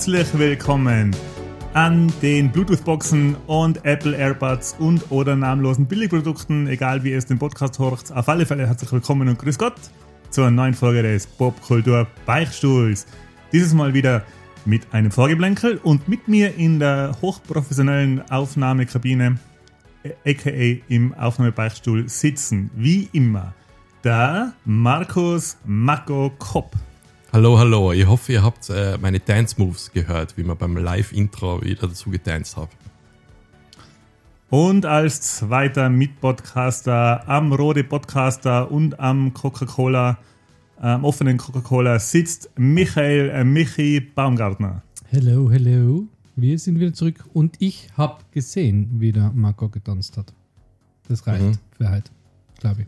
Herzlich willkommen an den Bluetooth-Boxen und Apple AirPods und oder namenlosen Billigprodukten, egal wie ihr es den Podcast hört. Auf alle Fälle herzlich willkommen und grüß Gott zur neuen Folge des Popkultur Beichtstuhls. Dieses Mal wieder mit einem Vorgeblänkel und mit mir in der hochprofessionellen Aufnahmekabine, aka im Aufnahmebeichtstuhl sitzen, wie immer, der Markus Mako Kopp. Hallo, hallo. Ich hoffe, ihr habt äh, meine Dance Moves gehört, wie wir beim Live-Intro wieder dazu getanzt haben. Und als zweiter Mitpodcaster am Rode Podcaster und am Coca-Cola, am offenen Coca-Cola sitzt Michael äh, Michi Baumgartner. Hello, hello. Wir sind wieder zurück und ich habe gesehen, wie der Marco getanzt hat. Das reicht Mhm. für heute, glaube ich.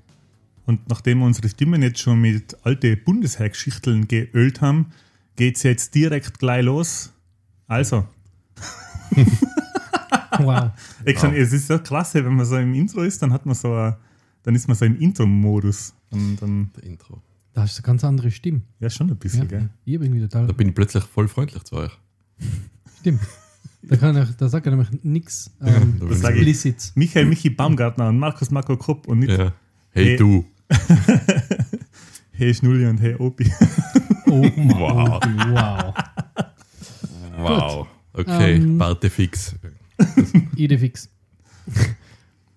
Und nachdem wir unsere Stimmen jetzt schon mit alte Bundesheergeschichteln geölt haben, geht es jetzt direkt gleich los. Also, Wow. ich kann, es ist so klasse, wenn man so im Intro ist, dann hat man so, ein- dann ist man so im Intro-Modus. Und dann, Der Intro. Da hast du eine ganz andere Stimme. ja, schon ein bisschen, Ja. gell? Ich bin wieder total. Da bin ich plötzlich voll freundlich zu euch. Stimmt. Da, kann ich, da sagt er nämlich nichts ähm, da ich. explizit. Michael Michi Baumgartner und Markus Marco Kopp und nicht Ja. Hey, Hey. du. Hey Schnulli und Hey Opi. Oh, Wow. wow. Wow. Okay, Ähm. Barte fix. Idefix.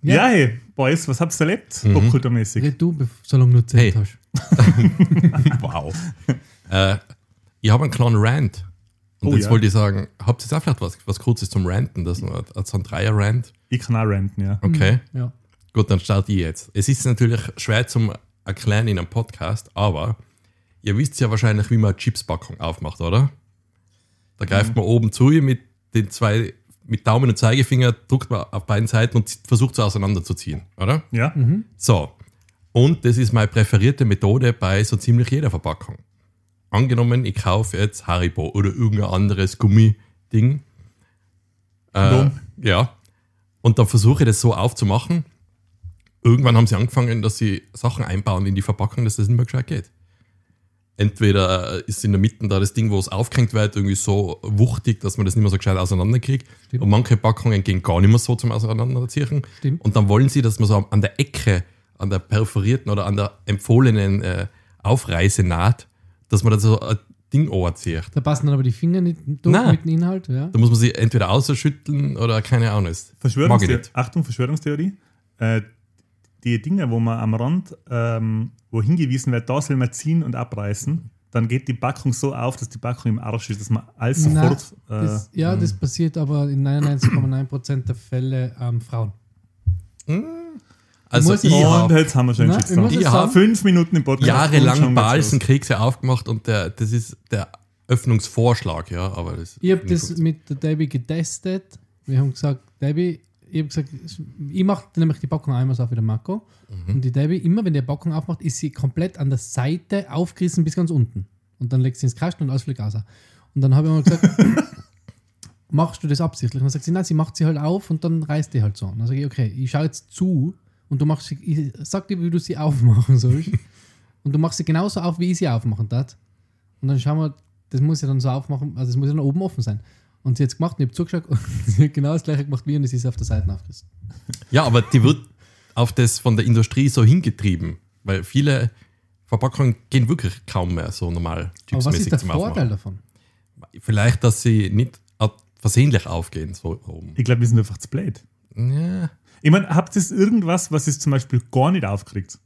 Ja. Ja. hey, Boys, was habt ihr erlebt? Mhm. Popkulturmäßig. Red du, solange du Zeit Hey. hast. Wow. äh, ich habe einen kleinen Rant. Und Oh, jetzt ja. wollte ich sagen, habt ihr jetzt auch vielleicht was, was Kurzes zum Ranten? Das ist ein Dreier-Rant. Ich kann auch ranten, ja. Okay. Ja. Gut, dann starte ich jetzt. Es ist natürlich schwer zum Erklären in einem Podcast, aber ihr wisst ja wahrscheinlich, wie man eine Chipspackung aufmacht, oder? Da greift man oben zu mit den zwei, mit Daumen und Zeigefinger, drückt man auf beiden Seiten und versucht sie auseinanderzuziehen, oder? Ja? So. Und das ist meine präferierte Methode bei so ziemlich jeder Verpackung. Angenommen, ich kaufe jetzt Haribo oder irgendein anderes Gummiding. Äh, ja. Und dann versuche ich das so aufzumachen. Irgendwann haben sie angefangen, dass sie Sachen einbauen in die Verpackung, dass das nicht mehr gescheit geht. Entweder ist in der Mitte da das Ding, wo es aufgehängt wird, irgendwie so wuchtig, dass man das nicht mehr so gescheit auseinanderkriegt. Stimmt. Und manche Packungen gehen gar nicht mehr so zum Auseinanderziehen. Stimmt. Und dann wollen sie, dass man so an der Ecke, an der perforierten oder an der empfohlenen äh, Aufreißenaht, dass man da so ein Ding anzieht. Da passen dann aber die Finger nicht durch Nein. mit dem Inhalt. Ja. Da muss man sie entweder ausschütteln oder keine Ahnung. Ich Verschwörungstheorie. Achtung, Verschwörungstheorie. Äh, die Dinge, wo man am Rand, ähm, wo hingewiesen wird, da soll man ziehen und abreißen, dann geht die Packung so auf, dass die Packung im Arsch ist, dass man alles sofort. Äh, Das, ja, das passiert aber in 99,9% der Fälle ähm, Frauen. Also muss ich und habe jetzt haben wir schon Na, ich. Ich hab sagen, Fünf Minuten im Podcast. jahrelang geht's Balsenkekse aufgemacht und der, das ist der Öffnungsvorschlag, ja, aber das Ich habe das gut. mit der Debbie getestet. Wir haben gesagt, Debbie, ich habe gesagt, ich mache nämlich die Packung einmal so auf wie der Marco. Mhm. Und die Debbie, immer wenn die Packung aufmacht, ist sie komplett an der Seite aufgerissen bis ganz unten. Und dann legt sie ins Kasten und alles fliegt raus. Und dann habe ich mal gesagt, machst du das absichtlich? Und dann sagt sie, nein, sie macht sie halt auf und dann reißt die halt so. Und dann sage ich, okay, ich schaue jetzt zu und du machst sie, ich sag dir, wie du sie aufmachen sollst. und du machst sie genauso auf, wie ich sie aufmachen darf. Und dann schauen wir, das muss ja dann so aufmachen, also das muss ja dann oben offen sein. Und sie hat es gemacht und ich habe zugeschaut und sie hat genau das gleiche gemacht wie ich und es ist auf der Seite aufgerissen. Ja, aber die wird auf das von der Industrie so hingetrieben, weil viele Verpackungen gehen wirklich kaum mehr so normal Aber was ist der zum Vorteil Aufmachen. davon? Vielleicht, dass sie nicht versehentlich aufgehen, so oben. Ich glaube, wir sind einfach zu blöd. Ja. Ich meine, habt ihr irgendwas, was es zum Beispiel gar nicht aufkriegt?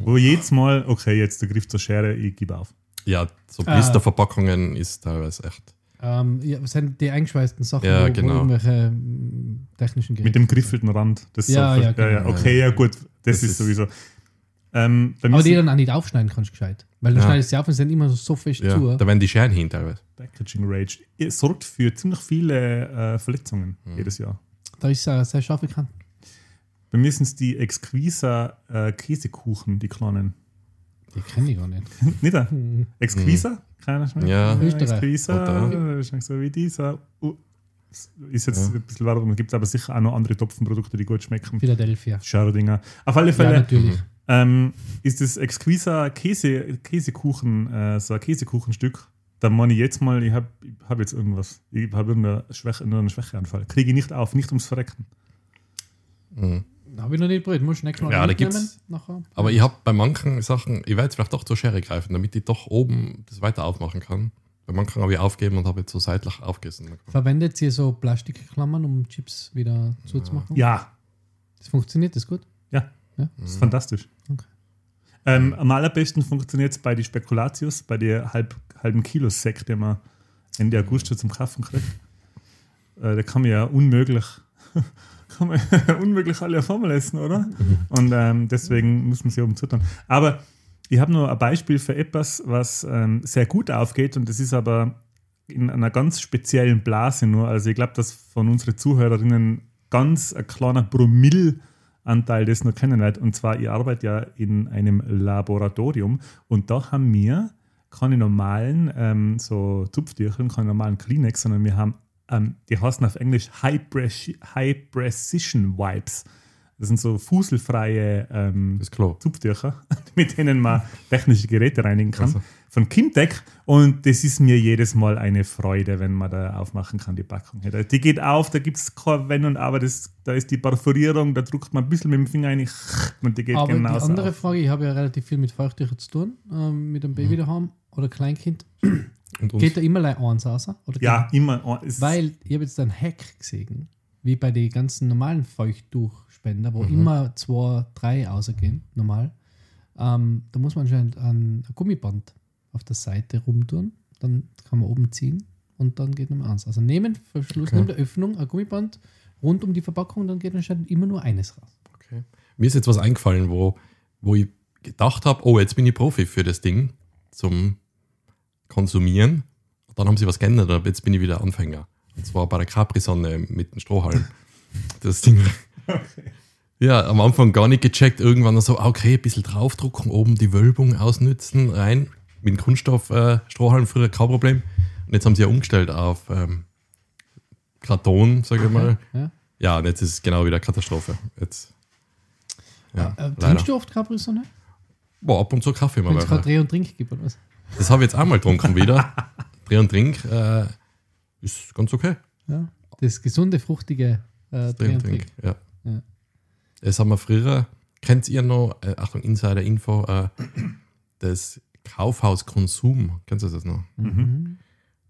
Wo jedes Mal, okay, jetzt der Griff zur Schere, ich gebe auf. Ja, so Ah. Blisterverpackungen ist teilweise echt. Ähm, ja, das sind die eingeschweißten Sachen, Ja, wo, genau. wo irgendwelche mm, technischen Geräte. Mit dem griffelten Rand. Das ist Ja, so, ja, ja, ja, genau. Okay, ja gut, das, Das ist, sowieso. Ähm, Aber die dann auch nicht aufschneiden kannst, gescheit. Weil du Ja. schneidest sie auf und sie sind immer so fest Ja, zu. da werden die Scheren hin teilweise. Packaging Rage Es sorgt für ziemlich viele äh, Verletzungen Hm. jedes Jahr. Da ist er sehr scharf bekannt. Bei mir sind es die Exquisa äh, Käsekuchen, die kleinen. Die kenne ich gar nicht. Nicht da? Exquisa? Keiner schmeckt? Ja. Österreich. Exquisa, äh, schmeckt so wie dieser. Uh, ist jetzt ein bisschen Werbung, gibt aber sicher auch noch andere Topfenprodukte, die gut schmecken. Philadelphia. Schaudinger. Auf alle Ja, Fälle natürlich. ähm, ist das Exquisa Käse, Käsekuchen, äh, so ein Käsekuchenstück. Da meine ich jetzt mal, ich habe ich hab jetzt irgendwas. Ich habe irgendeine Schwäche, einen Schwächeanfall. Kriege ich nicht auf, nicht ums Verrecken. Mhm. Habe ich noch nicht probiert. Muss ich nächstes Mal Ja, da mitnehmen gibt's- Nachher. Aber ich habe bei manchen Sachen, ich werde jetzt vielleicht doch zur Schere greifen, damit ich doch oben das weiter aufmachen kann. Bei manchen habe ich aufgegeben und habe jetzt so seitlich aufgegessen. Verwendet ihr so Plastikklammern, um Chips wieder zuzumachen? Ja, Das funktioniert, das gut? ja. Ja? Das ist fantastisch. Okay. Ähm, am allerbesten funktioniert es bei den Spekulatius, bei den halb, halben Kilo Sekt, den man Ende August schon zum Kaufen kriegt. Äh, da kann man ja unmöglich, kann man unmöglich alle auf einmal essen, oder? Und ähm, deswegen muss man sie oben zutun. Aber ich habe nur ein Beispiel für etwas, was ähm, sehr gut aufgeht und das ist aber in einer ganz speziellen Blase nur. Also ich glaube, dass von unseren Zuhörerinnen ganz ein kleiner Promillanteil das noch kennen wird. Und zwar, ich arbeite ja in einem Laboratorium und da haben wir keine normalen ähm, so Zupftücher, keine normalen Kleenex, sondern wir haben, ähm, die heißen auf Englisch High, High Precision Wipes. Das sind so fuselfreie ähm. Zupftücher, mit denen man technische Geräte reinigen kann. Also. Von Kimtech. Und das ist mir jedes Mal eine Freude, wenn man da aufmachen kann, die Packung. Die geht auf, da gibt es kein Wenn und Aber, das, da ist die Perforierung, da drückt man ein bisschen mit dem Finger rein und die geht Aber genau die andere auf. Frage, ich habe ja relativ viel mit Feuchttüchern zu tun, ähm, mit einem Baby daheim oder Kleinkind. Geht da immer eins raus? Oder Ja, immer. es- Weil ich habe jetzt einen Hack gesehen, wie bei den ganzen normalen Feuchttuchspender, Mhm. wo immer zwei, drei rausgehen, normal. Ähm, da muss man anscheinend ein, Gummiband auf der Seite rumtun, dann kann man oben ziehen und dann geht Nummer eins. Also nehmen, Verschluss, Okay. neben der Öffnung ein Gummiband rund um die Verpackung, dann geht anscheinend immer nur eines raus. okay. Mir ist jetzt was eingefallen, wo, wo ich gedacht habe, oh, jetzt bin ich Profi für das Ding zum Konsumieren. Dann haben sie was geändert, aber jetzt bin ich wieder Anfänger. Und zwar bei der Capri-Sonne mit dem Strohhalm. Das Ding. Ja, am Anfang gar nicht gecheckt, irgendwann so, ah, okay, ein bisschen draufdrucken, oben die Wölbung ausnützen, rein. Mit dem Kunststoff äh, früher kein Problem. Und jetzt haben sie ja umgestellt auf ähm, Karton, sage ich mal. Ja. Ja, und jetzt ist es genau wieder Katastrophe. Jetzt. Ja, Äh, leider. trinkst du oft Capri-Sonne? Boah, ab und zu Kaffee mal. Wenn es gerade. Dreh und Trink gibt oder was? Das habe ich jetzt einmal getrunken wieder. Dreh und Trink äh, ist ganz okay. Ja. Das gesunde, fruchtige äh, Dreh Dreh und Trink, ja. Ja. Das haben wir früher, kennt ihr noch, äh, Achtung, Insider-Info, äh, das Kaufhaus Konsum, kennst du das noch? Mhm.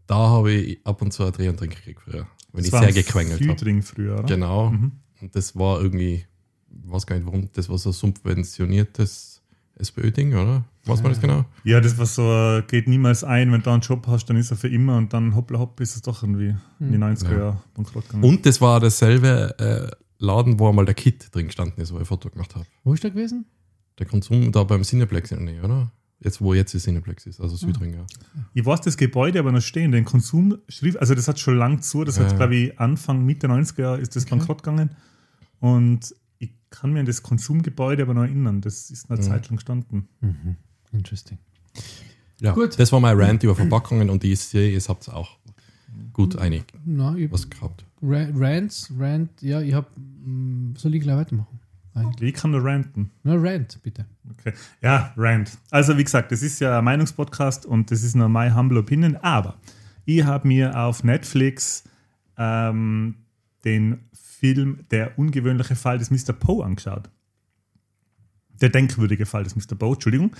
Da habe ich ab und zu ein Dreh und Trink gekriegt früher, wenn das ich sehr gequengelt habe. Früher, oder? Genau. Mhm. Und das war irgendwie, ich weiß gar nicht warum, das war so subventioniertes SPÖ-Ding, oder? Was war das genau? Ja, das war so, äh, geht niemals ein, wenn du einen Job hast, dann ist er für immer und dann hoppla hopp ist es doch irgendwie in die 90er Ja. Jahre bankrott gegangen. Und das war dasselbe äh, Laden, wo einmal der Kit drin gestanden ist, wo ich ein Foto gemacht habe. Wo ist der gewesen? Der Konsum da beim Cineplex in der Nähe, oder? Jetzt, wo jetzt die Cineplex ist, also Südring, ja. Ich weiß das Gebäude aber noch stehen, den Konsum schrieb, also das hat schon lang zu, das Ja. hat glaube ich Anfang, Mitte 90er Jahre ist das bankrott gegangen und ich kann mir an das Konsumgebäude aber noch erinnern, das ist eine Mhm. Zeit lang gestanden. Mhm. Interesting. ja. Gut. Das war mein Rant über Verpackungen und ich sehe, ihr habt auch gut einig Na, ich, was gehabt. Ra- Rants, Rant, ja, ich habe, soll ich gleich weitermachen? Eigentlich. Ich kann nur ranten. Na, Rant, bitte. Okay. Ja, Rant. Also wie gesagt, das ist ja ein Meinungspodcast und das ist nur my humble opinion, aber ich habe mir auf Netflix ähm, den Film Der ungewöhnliche Fall des Mr. Poe angeschaut. Der denkwürdige Fall des Mr. Poe, Entschuldigung.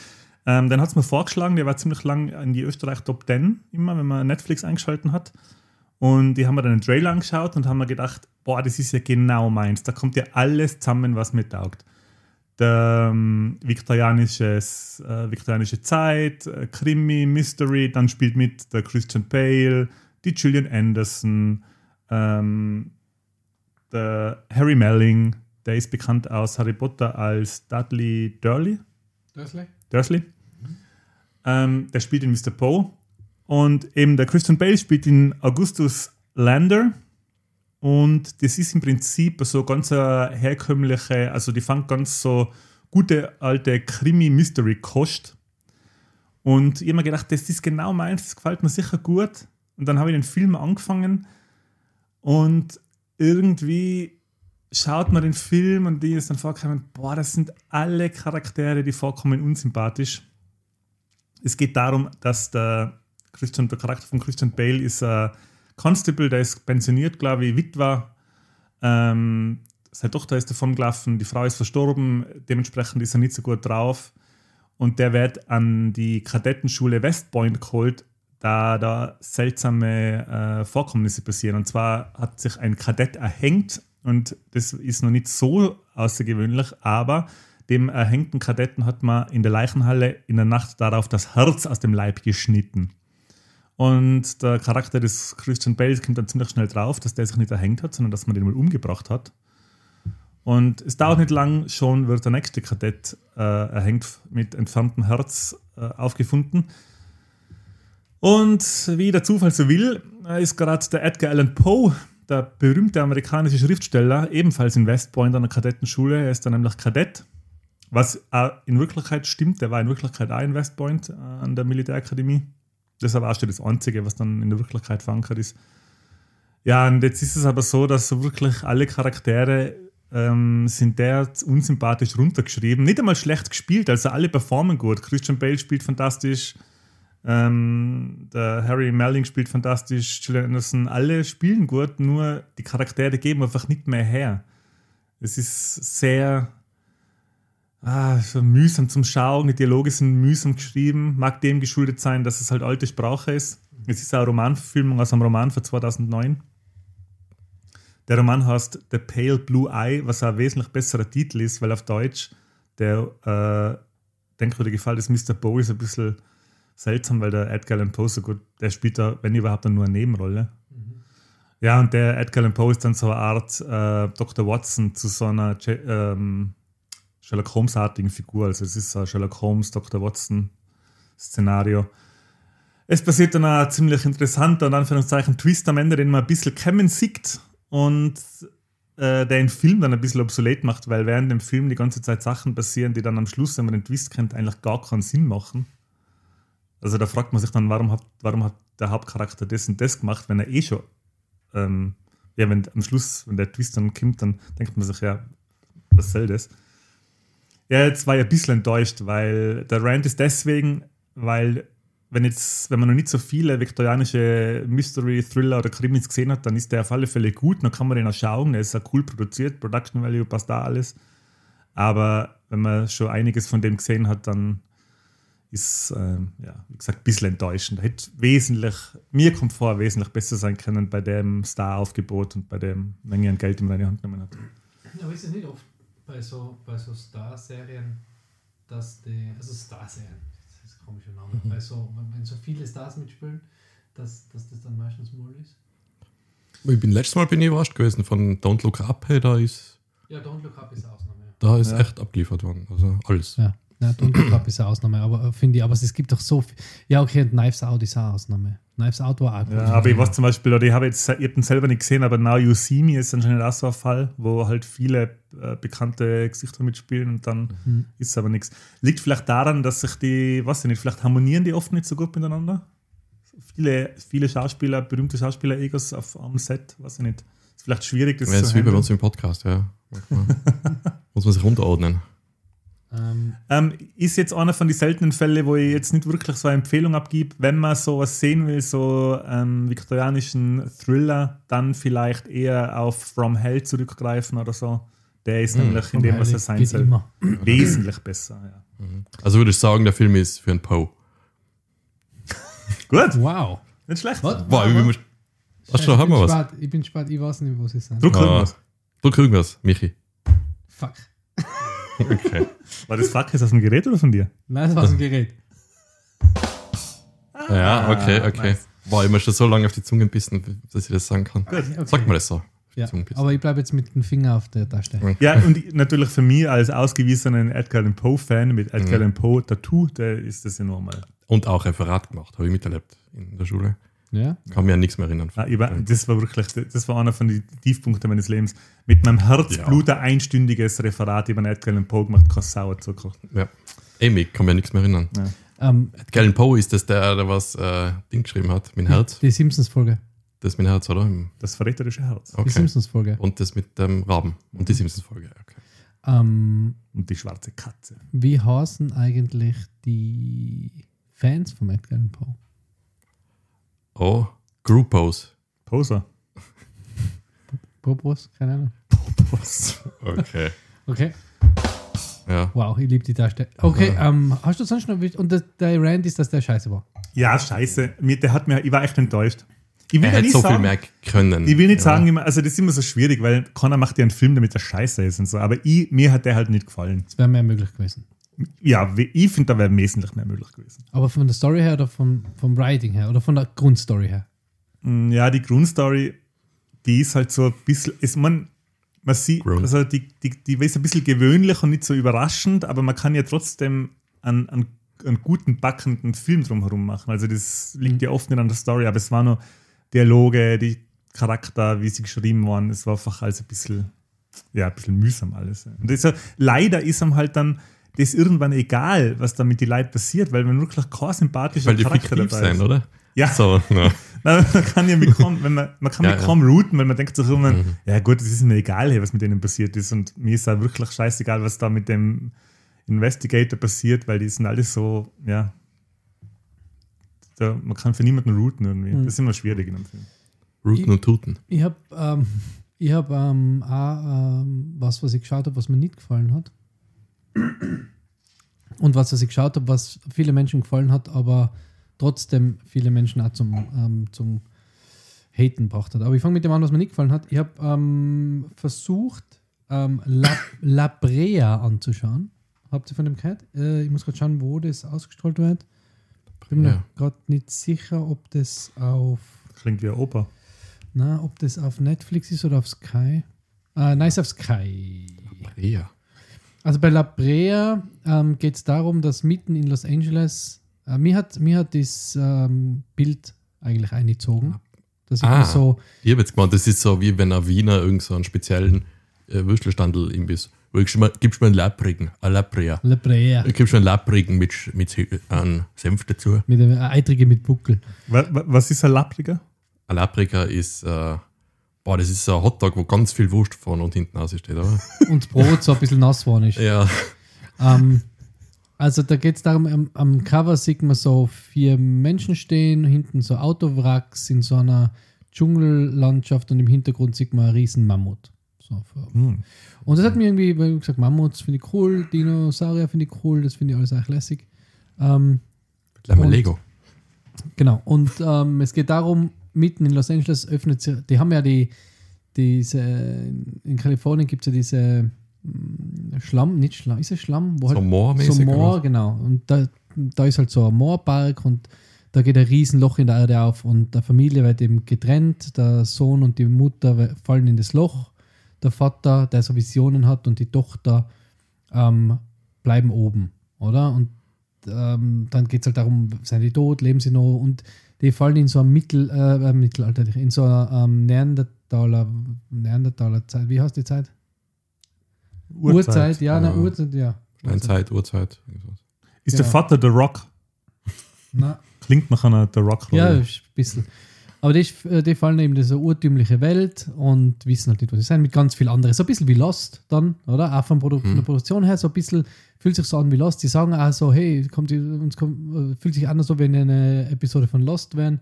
Ähm, dann hat es mir vorgeschlagen, der war ziemlich lang in die Österreich Top 10, immer wenn man Netflix eingeschalten hat. Und die haben mir dann einen Trailer angeschaut und haben mir gedacht, boah, das ist ja genau meins. Da kommt ja alles zusammen, was mir taugt der ähm, viktorianisches, äh, viktorianische Zeit, äh, Krimi, Mystery, dann spielt mit der Christian Bale, die Gillian Anderson, ähm, der Harry Melling, der ist bekannt aus Harry Potter als Dudley Durley, Dursley. Ähm, der spielt in Mr. Poe. Und eben der Christian Bale spielt in Augustus Lander. Und das ist im Prinzip so ganz herkömmliche, also die fängt ganz so gute alte Krimi-Mystery-Kost. Und ich habe mir gedacht, das ist genau meins, das gefällt mir sicher gut. Und dann habe ich den Film angefangen und irgendwie schaut man den Film und die ist dann vorgekommen, boah, das sind alle Charaktere, die vorkommen, unsympathisch. Es geht darum, dass der, Christian, der Charakter von Christian Bale ist ein Constable, der ist pensioniert, glaube ich, Witwer. Ähm, seine Tochter ist davon gelaufen, die Frau ist verstorben, dementsprechend ist er nicht so gut drauf. Und der wird an die Kadettenschule West Point geholt, da da seltsame äh, Vorkommnisse passieren. Und zwar hat sich ein Kadett erhängt und das ist noch nicht so außergewöhnlich, aber dem erhängten Kadetten hat man in der Leichenhalle in der Nacht darauf das Herz aus dem Leib geschnitten. Und der Charakter des Christian Bale kommt dann ziemlich schnell drauf, dass der sich nicht erhängt hat, sondern dass man den mal umgebracht hat. Und es dauert nicht lang, schon wird der nächste Kadett äh, erhängt mit entferntem Herz äh, aufgefunden. Und wie der Zufall so will, äh, ist gerade der Edgar Allan Poe, der berühmte amerikanische Schriftsteller, ebenfalls in West Point an der Kadettenschule. Er ist dann nämlich Kadett, was in Wirklichkeit stimmt. Der war in Wirklichkeit auch in West Point äh, an der Militärakademie. Das war auch schon das Einzige, was dann in der Wirklichkeit verankert ist. Ja, und jetzt ist es aber so, dass wirklich alle Charaktere ähm, sind der unsympathisch runtergeschrieben. Nicht einmal schlecht gespielt, also alle performen gut. Christian Bale spielt fantastisch, ähm, der Harry Melling spielt fantastisch, Julian Anderson, alle spielen gut, nur die Charaktere geben einfach nicht mehr her. Es ist sehr ah, so mühsam zum Schauen, die Dialoge sind mühsam geschrieben, mag dem geschuldet sein, dass es halt alte Sprache ist. Es ist eine Romanverfilmung aus einem Roman von 2009. Der Roman heißt The Pale Blue Eye, was ein wesentlich besserer Titel ist, weil auf Deutsch der äh, denkwürdige Fall des Mr. Bowie ist ein bisschen seltsam, weil der Edgar Allan Poe so gut, der spielt da, wenn überhaupt, dann nur eine Nebenrolle. Mhm. Ja, und der Edgar Allan Poe ist dann so eine Art äh, Dr. Watson zu so einer ähm, Sherlock Holmes-artigen Figur. Also es ist ein Sherlock Holmes, Dr. Watson-Szenario. Es passiert dann ein ziemlich interessanter und Anführungszeichen Twist am Ende, den man ein bisschen kennen sieht und äh, der den Film dann ein bisschen obsolet macht, weil während dem Film die ganze Zeit Sachen passieren, die dann am Schluss, wenn man den Twist kennt, eigentlich gar keinen Sinn machen. Also da fragt man sich dann, warum hat, warum hat der Hauptcharakter das und das gemacht, wenn er eh schon, ähm, ja, wenn am Schluss, wenn der Twist dann kommt, dann denkt man sich, ja, was soll das? Ja, jetzt war ich ein bisschen enttäuscht, weil der Rand ist deswegen, weil wenn, jetzt, wenn man noch nicht so viele viktorianische Mystery, Thriller oder Krimis gesehen hat, dann ist der auf alle Fälle gut. Dann kann man den auch schauen. Der ist auch cool produziert. Production Value passt da alles. Aber wenn man schon einiges von dem gesehen hat, dann ist, äh, ja, wie gesagt, ein bisschen enttäuschend. Hätte wesentlich, mir kommt vor, wesentlich besser sein können bei dem Star-Aufgebot und bei der Menge an Geld, die man in die Hand genommen hat. Aber ist es nicht oft bei so, bei so Star-Serien, dass die, also Star-Serien, komischer Name, mhm. weil so, wenn so viele Stars mitspielen, dass, dass das dann meistens mal ist. Ich bin letztes Mal bin ich überrascht gewesen von Don't Look Up, hey, da ist. Ja, Don't Look Up ist Ausnahme. Da ist ja. echt abgeliefert worden. Also alles. Ja, ja Up ist eine Ausnahme, aber äh, finde ich, aber es gibt doch so viel. Ja, okay, und Knives Out ist eine Ausnahme. Knives Out war auch gut. Ja, aber ich weiß zum Beispiel, oder ich habe jetzt ich hab den selber nicht gesehen, aber Now You See Me ist anscheinend auch so ein Fall, wo halt viele äh, bekannte Gesichter mitspielen und dann mhm. ist es aber nichts. Liegt vielleicht daran, dass sich die, weiß ich nicht, vielleicht harmonieren die oft nicht so gut miteinander? Viele, viele Schauspieler, berühmte Schauspieler-Egos auf am Set, weiß ich nicht. Ist vielleicht schwierig, das ja, zu ist wie bei uns im Podcast, ja. Muss man sich runterordnen. Ähm, ähm, ist jetzt einer von den seltenen Fällen, wo ich jetzt nicht wirklich so eine Empfehlung abgebe, wenn man sowas sehen will, so ähm, viktorianischen Thriller, dann vielleicht eher auf From Hell zurückgreifen oder so. Der ist mhm, nämlich in dem, was er sein soll, immer. wesentlich besser. Ja. Mhm. Also würde ich sagen, der Film ist für einen Poe. Gut. Wow. Nicht schlecht. Was? Wow, wow. Achso, haben wir was? Spät, ich bin spät, ich weiß nicht, was ich sage. Druck irgendwas. Druck irgendwas, Michi. Fuck. Okay. War das Fuck jetzt aus dem Gerät oder von dir? Nein, das war aus dem Gerät. ja, okay, ah, okay. Nice. Boah, ich mir schon so lange auf die Zunge bissen, dass ich das sagen kann. Okay, okay. Sag mal das so. Ja, aber ich bleibe jetzt mit dem Finger auf der Taste. Ja, und natürlich für mich als ausgewiesenen Edgar Allan Poe-Fan mit Edgar mhm. Allan Poe Tattoo, der ist das ja normal. Und auch Referat gemacht, habe ich miterlebt in der Schule. Ja. Kann mich an nichts mehr erinnern. Ja, ich war, das war wirklich, das war einer von den Tiefpunkten meines Lebens. Mit meinem Herzblut ein einstündiges Referat über Edgar Allan Poe gemacht, kein Sauerzucker. Ja. Amy, kann mich an nichts mehr erinnern. Ja. Ähm, Edgar Allan Poe ist das der, der was äh, Ding geschrieben hat. Mein Herz. die Simpsons-Folge. Das ist mein Herz, oder? Das verräterische Herz. Die Okay. Simpsons-Folge. Und das mit dem Raben. Und die Simpsons-Folge. Okay. Ähm, Und die schwarze Katze. wie heißen eigentlich die Fans von Edgar Allan Poe? Oh, Groupos. Poser. Popos? Keine Ahnung. Okay. Okay. Ja. Wow, ich liebe die Darstellung. Okay, ähm, hast du sonst noch. Und der, der Rand ist, dass der scheiße war. Ja, scheiße. Mir, der hat mir, ich war echt enttäuscht. Ich will Er ja hätte nicht so sagen, viel mehr können. Ich will nicht ja. sagen, immer, also das ist immer so schwierig, weil Connor macht ja einen Film, damit er scheiße ist und so. Aber ich, mir hat der halt nicht gefallen. Es wäre mehr möglich gewesen. Ja, wie- ich finde, da wäre wesentlich mehr möglich gewesen. Aber von der Story her oder vom, vom Writing her oder von der Grundstory her? Mm, Ja, die Grundstory, die ist halt so ein bisschen, ist man, man sieht, Grund. also die, die, die ist ein bisschen gewöhnlich und nicht so überraschend, aber man kann ja trotzdem einen, einen, einen guten, backenden Film drumherum machen. Also das liegt ja oft nicht an der Story, aber es waren nur Dialoge, die Charakter, wie sie geschrieben waren, es war einfach alles ein bisschen, ja, ein bisschen mühsam alles. Und das leider ist ihm halt dann das irgendwann egal, was da mit den Leuten passiert, weil man wirklich kein sympathischer Weil die Charakter dabei sein, ist. oder? Ja. So, ja. Nein, man kann ja mit kaum, wenn man, man kann Ja, mit ja. kaum routen, weil man denkt sich immer, Mhm. ja gut, es ist mir egal, hey, was mit denen passiert ist. Und mir ist auch wirklich scheißegal, was da mit dem Investigator passiert, weil die sind alle so, ja. Da, man kann für niemanden routen irgendwie. Mhm. Das ist immer schwierig in einem Film. Rooten und Tuten. Ich habe ähm, ich hab, ähm, auch ähm, was, was ich geschaut habe, was mir nicht gefallen hat. Und was, was ich geschaut habe, was viele Menschen gefallen hat, aber trotzdem viele Menschen auch zum, ähm, zum Haten gebracht hat. Aber ich fange mit dem an, was mir nicht gefallen hat. Ich habe ähm, versucht, ähm, La, La Brea anzuschauen. Habt ihr von dem gehört? Äh, ich muss gerade schauen, wo das ausgestrahlt wird. Ich bin mir Ja. gerade nicht sicher, ob das auf Klingt wie Oper. na, ob das auf Netflix ist oder auf Sky. Äh, nice auf Sky. Ja. Also bei La Brea ähm, geht es darum, dass mitten in Los Angeles, äh, mir, hat, mir hat das ähm, Bild eigentlich eingezogen. Dass ich Ah. mir so, Ich habe jetzt gemeint, das ist so wie wenn ein Wiener irgend so einen speziellen äh, Würstelstandel imbiss. Gibst mir einen Lapprigen, ein Lapria. La Brea. Gibst mir einen Lapprigen mit, mit Sil- einem Senf dazu. Mit einem Eitrige mit Buckel. Wa- wa- Was ist ein Lappriger? Ein Laprika ist, äh, boah, das ist so ein Hotdog, wo ganz viel Wurst vorne und hinten aussteht, oder? Und das Brot so ein bisschen nass war ist. ja. Ähm, also da geht es darum, am, am Cover sieht man so vier Menschen stehen, hinten so Autowracks in so einer Dschungellandschaft und im Hintergrund sieht man einen riesen Mammut. So, Hm. und das hat mir irgendwie, weil ich gesagt, Mammuts finde ich cool, Dinosaurier finde ich cool, das finde ich alles echt lässig. Ähm, Lego. Genau, und ähm, es geht darum, mitten in Los Angeles öffnet sich, die haben ja die, diese, in Kalifornien gibt es ja diese mm, Schlamm, nicht Schlamm, ist es Schlamm? Wo So moormäßig. so Moor, genau. Und da, da ist halt so ein Moorpark und da geht ein Riesenloch in der Erde auf und der Familie wird eben getrennt. Der Sohn und die Mutter fallen in das Loch. Der Vater, der so Visionen hat und die Tochter ähm, bleiben oben, oder? Und ähm, dann geht es halt darum, sind die tot, leben sie noch und die fallen in so ein Mittel, äh, äh, Mittelalter, in so eine ähm, Neandertaler, Neandertaler Zeit. Wie heißt die Zeit? Uhrzeit, ja, Ja. na, Uhrzeit, ja. Steinzeit, Uhrzeit. irgendwas. Ist Genau. der Vater The Rock? Na, Klingt nach einer The Rock. Ja, ein bisschen. Aber die, die fallen eben in diese urtümliche Welt und wissen halt nicht, was sie sind, mit ganz viel anderes. So ein bisschen wie Lost dann, oder? Auch von, Produ von der Produktion her, so ein bisschen fühlt sich so an wie Lost. Die sagen auch so, hey, kommt, uns kommt, äh, fühlt sich an, als ob wir in eine Episode von Lost wären.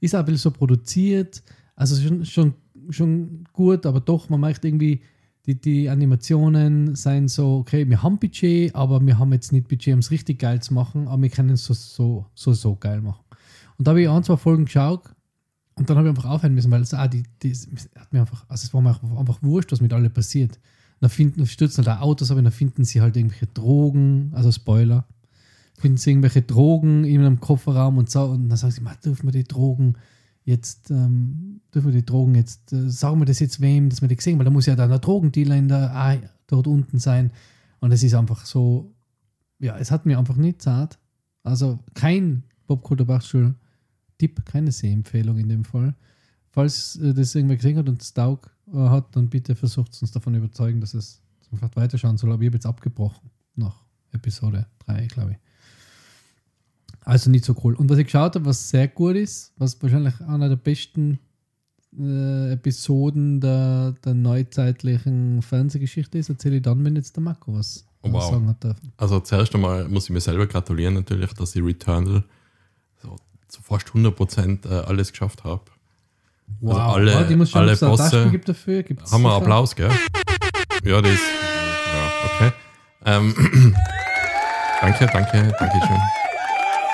Ist auch ein bisschen so produziert. Also schon, schon, schon gut, aber doch, man merkt irgendwie, die, die Animationen seien so, okay, wir haben Budget, aber wir haben jetzt nicht Budget, um es richtig geil zu machen, aber wir können es so, so, so, so geil machen. Und da habe ich ein, zwei Folgen geschaut und dann habe ich einfach aufhören müssen, weil es, ah, die, die, hat mir einfach, also es war mir einfach, wurscht, was mit alle passiert. Da finden, stürzen halt Autos, aber dann finden sie halt irgendwelche Drogen, also Spoiler, finden sie irgendwelche Drogen in einem Kofferraum und so, und dann sagen sie, "Ma, dürfen wir die Drogen jetzt, ähm, dürfen wir die Drogen jetzt, äh, sagen wir das jetzt wem, dass wir die gesehen, weil da muss ja dann ein Drogendealer in der, ah, dort unten sein. Und es ist einfach so, ja, es hat mir einfach nicht zart. Also kein Popkulturbachschul Sehtipp, keine Sehempfehlung in dem Fall. Falls äh, das irgendwer gesehen hat und es Taug äh, hat, dann bitte versucht uns davon überzeugen, dass es vielleicht weiterschauen soll. Aber ich habe jetzt abgebrochen nach Episode 3, glaube ich. Also nicht so cool. Und was ich geschaut habe, was sehr gut ist, was wahrscheinlich einer der besten äh, Episoden der, der neuzeitlichen Fernsehgeschichte ist, erzähle ich dann, wenn jetzt der Marco was Oh, wow. sagen hat dürfen. Also zuerst einmal muss ich mir selber gratulieren natürlich, dass ich Returnal zu fast 100% äh, alles geschafft habe. Also alle- Warte, ich muss schauen, alle ob es einen Bosse- gibt dafür. Gibt's Haben wir? Applaus, gell? Ja, das ist. Ja, okay. Ähm, danke, danke, danke schön.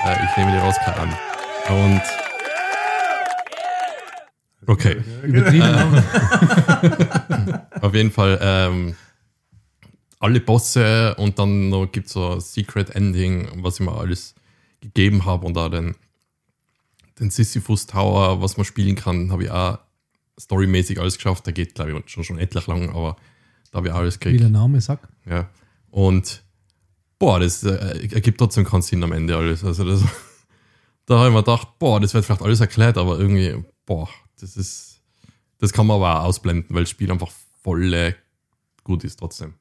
Äh, ich nehme die Oscar an. Und. Okay. Übertrieben. Äh, Auf jeden Fall ähm, alle Bosse und dann noch gibt es so ein Secret Ending, was ich mir alles gegeben habe und da den, den Sisyphus Tower, was man spielen kann, habe ich auch storymäßig alles geschafft. Der geht, glaube ich, schon, schon etlich lang, aber da habe ich alles Wie gekriegt. der Name sagt. Ja. Und boah, das äh, ergibt trotzdem keinen Sinn am Ende alles. Also das, da habe ich mir gedacht, boah, das wird vielleicht alles erklärt, aber irgendwie, boah, das ist, das kann man aber auch ausblenden, weil das Spiel einfach voll gut ist trotzdem.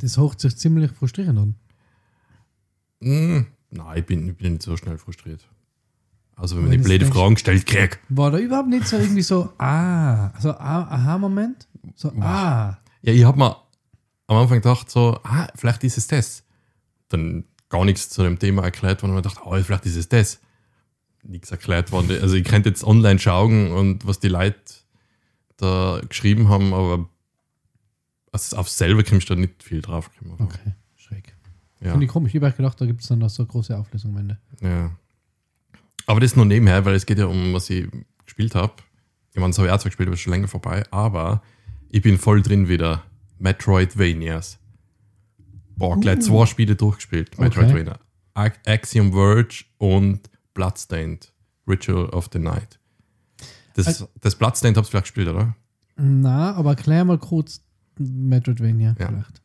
Das hört sich ziemlich frustrierend an. Hm, nein, ich bin, ich bin nicht so schnell frustriert. Also wenn man die blöde Fragen stellt, krieg. War da überhaupt nicht so irgendwie so, ah, also ah, Aha-Moment? So, ah. Ja, ich habe mir am Anfang gedacht, so, ah, vielleicht ist es das. Dann gar nichts zu dem Thema erklärt worden und man dachte, oh, vielleicht ist es das. Nichts erklärt worden. Also ich könnte jetzt online schauen und was die Leute da geschrieben haben, aber also auf selber kommst du da nicht viel drauf. Okay, schräg. Ja, Finde ich komisch. Ich habe gedacht, da gibt es dann noch so eine große Auflösung am Ende. ja. Aber das nur nebenher, weil es geht ja um, was ich gespielt habe. Ich meine, das habe ich auch zwar gespielt, aber ist schon länger vorbei. Aber ich bin voll drin wieder. Metroidvanias. Boah, gleich zwei Spiele durchgespielt. Metroidvania. Ac- Axiom Verge und Bloodstained. Ritual of the Night. Das, das Bloodstained habt ihr vielleicht gespielt, oder? Na, aber erklär mal kurz Metroidvania Ja. vielleicht.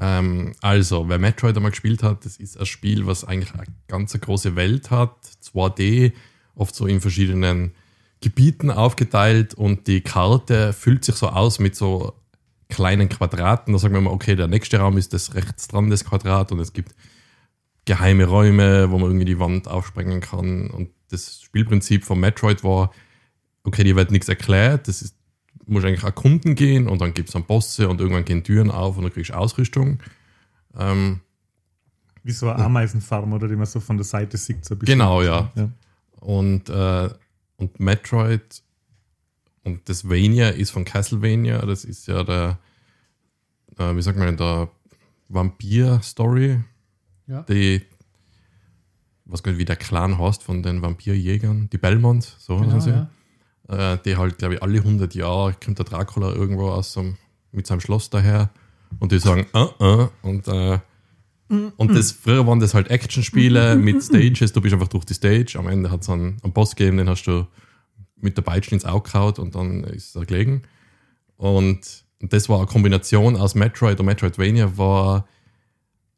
Ähm, also, wer Metroid einmal gespielt hat, das ist ein Spiel, was eigentlich eine ganz große Welt hat, 2D, oft so in verschiedenen Gebieten aufgeteilt und die Karte füllt sich so aus mit so kleinen Quadraten. Da sagen wir mal, okay, der nächste Raum ist das rechts dran, das Quadrat und es gibt geheime Räume, wo man irgendwie die Wand aufsprengen kann. Und das Spielprinzip von Metroid war, okay, dir wird nichts erklärt, das ist musst eigentlich erkunden gehen und dann gibt es dann Bosse und irgendwann gehen Türen auf und du kriegst Ausrüstung. Ähm, Wie so eine Ameisenfarm, oder die man so von der Seite sieht. So ein bisschen. Genau, ja. ja. und, äh, und Metroid und das Vania ist von Castlevania, das ist ja der, äh, wie sagt man der Vampir-Story, Ja. die, was nicht, wie der Clan heißt von den Vampirjägern, die Belmonts, so Genau, heißen sie. ja. Äh, die halt, glaube ich, alle 100 Jahre kommt der Dracula irgendwo aus so, mit seinem Schloss daher und die sagen, uh, uh, und, äh, und das, früher waren das halt Actionspiele mit Stages, du bist einfach durch die Stage, am Ende hat es einen, einen Boss gegeben, den hast du mit der Peitsche ins Auge gehauen und dann ist er gelegen. Und das war eine Kombination aus Metroid und Metroidvania war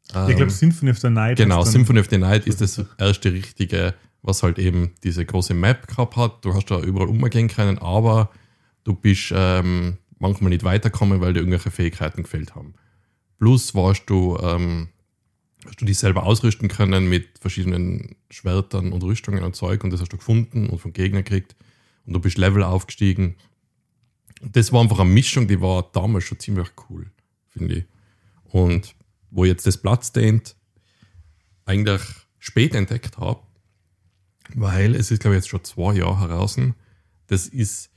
Ich glaube, ähm, Symphony of the Night. Genau, Symphony of the Night ist das erste richtige, was halt eben diese große Map gehabt hat. Du hast da überall umgehen können, aber du bist ähm, manchmal nicht weitergekommen, weil dir irgendwelche Fähigkeiten gefehlt haben. Plus warst du, ähm, hast du dich selber ausrüsten können mit verschiedenen Schwertern und Rüstungen und Zeug und das hast du gefunden und von Gegnern gekriegt und du bist Level aufgestiegen. Das war einfach eine Mischung, die war damals schon ziemlich cool, finde ich. Und wo jetzt das Bloodstained eigentlich spät entdeckt habe, weil es ist, glaube ich, jetzt schon zwei Jahre heraus. Das ist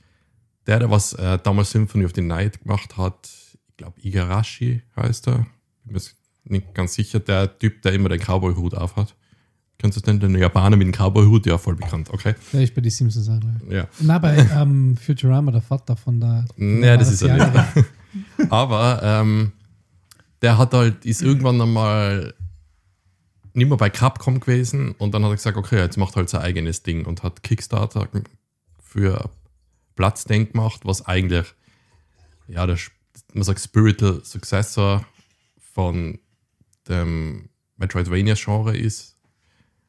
der, der was äh, damals Symphony of the Night gemacht hat. Ich glaube, Igarashi heißt er. Bin mir nicht ganz sicher. Der Typ, der immer den Cowboy-Hut aufhat. Kennst du den? Den Japaner mit dem Cowboy-Hut? Ja, voll bekannt. Okay. Der ist bei den Simpsons auch. ich. Ja. Na, bei ähm, Futurama, der Vater von der. Ja, das ist er nicht. Aber ähm, der hat halt, ist irgendwann einmal nicht mehr bei Capcom gewesen und dann hat er gesagt, okay, jetzt macht halt sein eigenes Ding und hat Kickstarter für Bloodstained gemacht, was eigentlich, ja, der, man sagt Spiritual Successor von dem Metroidvania-Genre ist.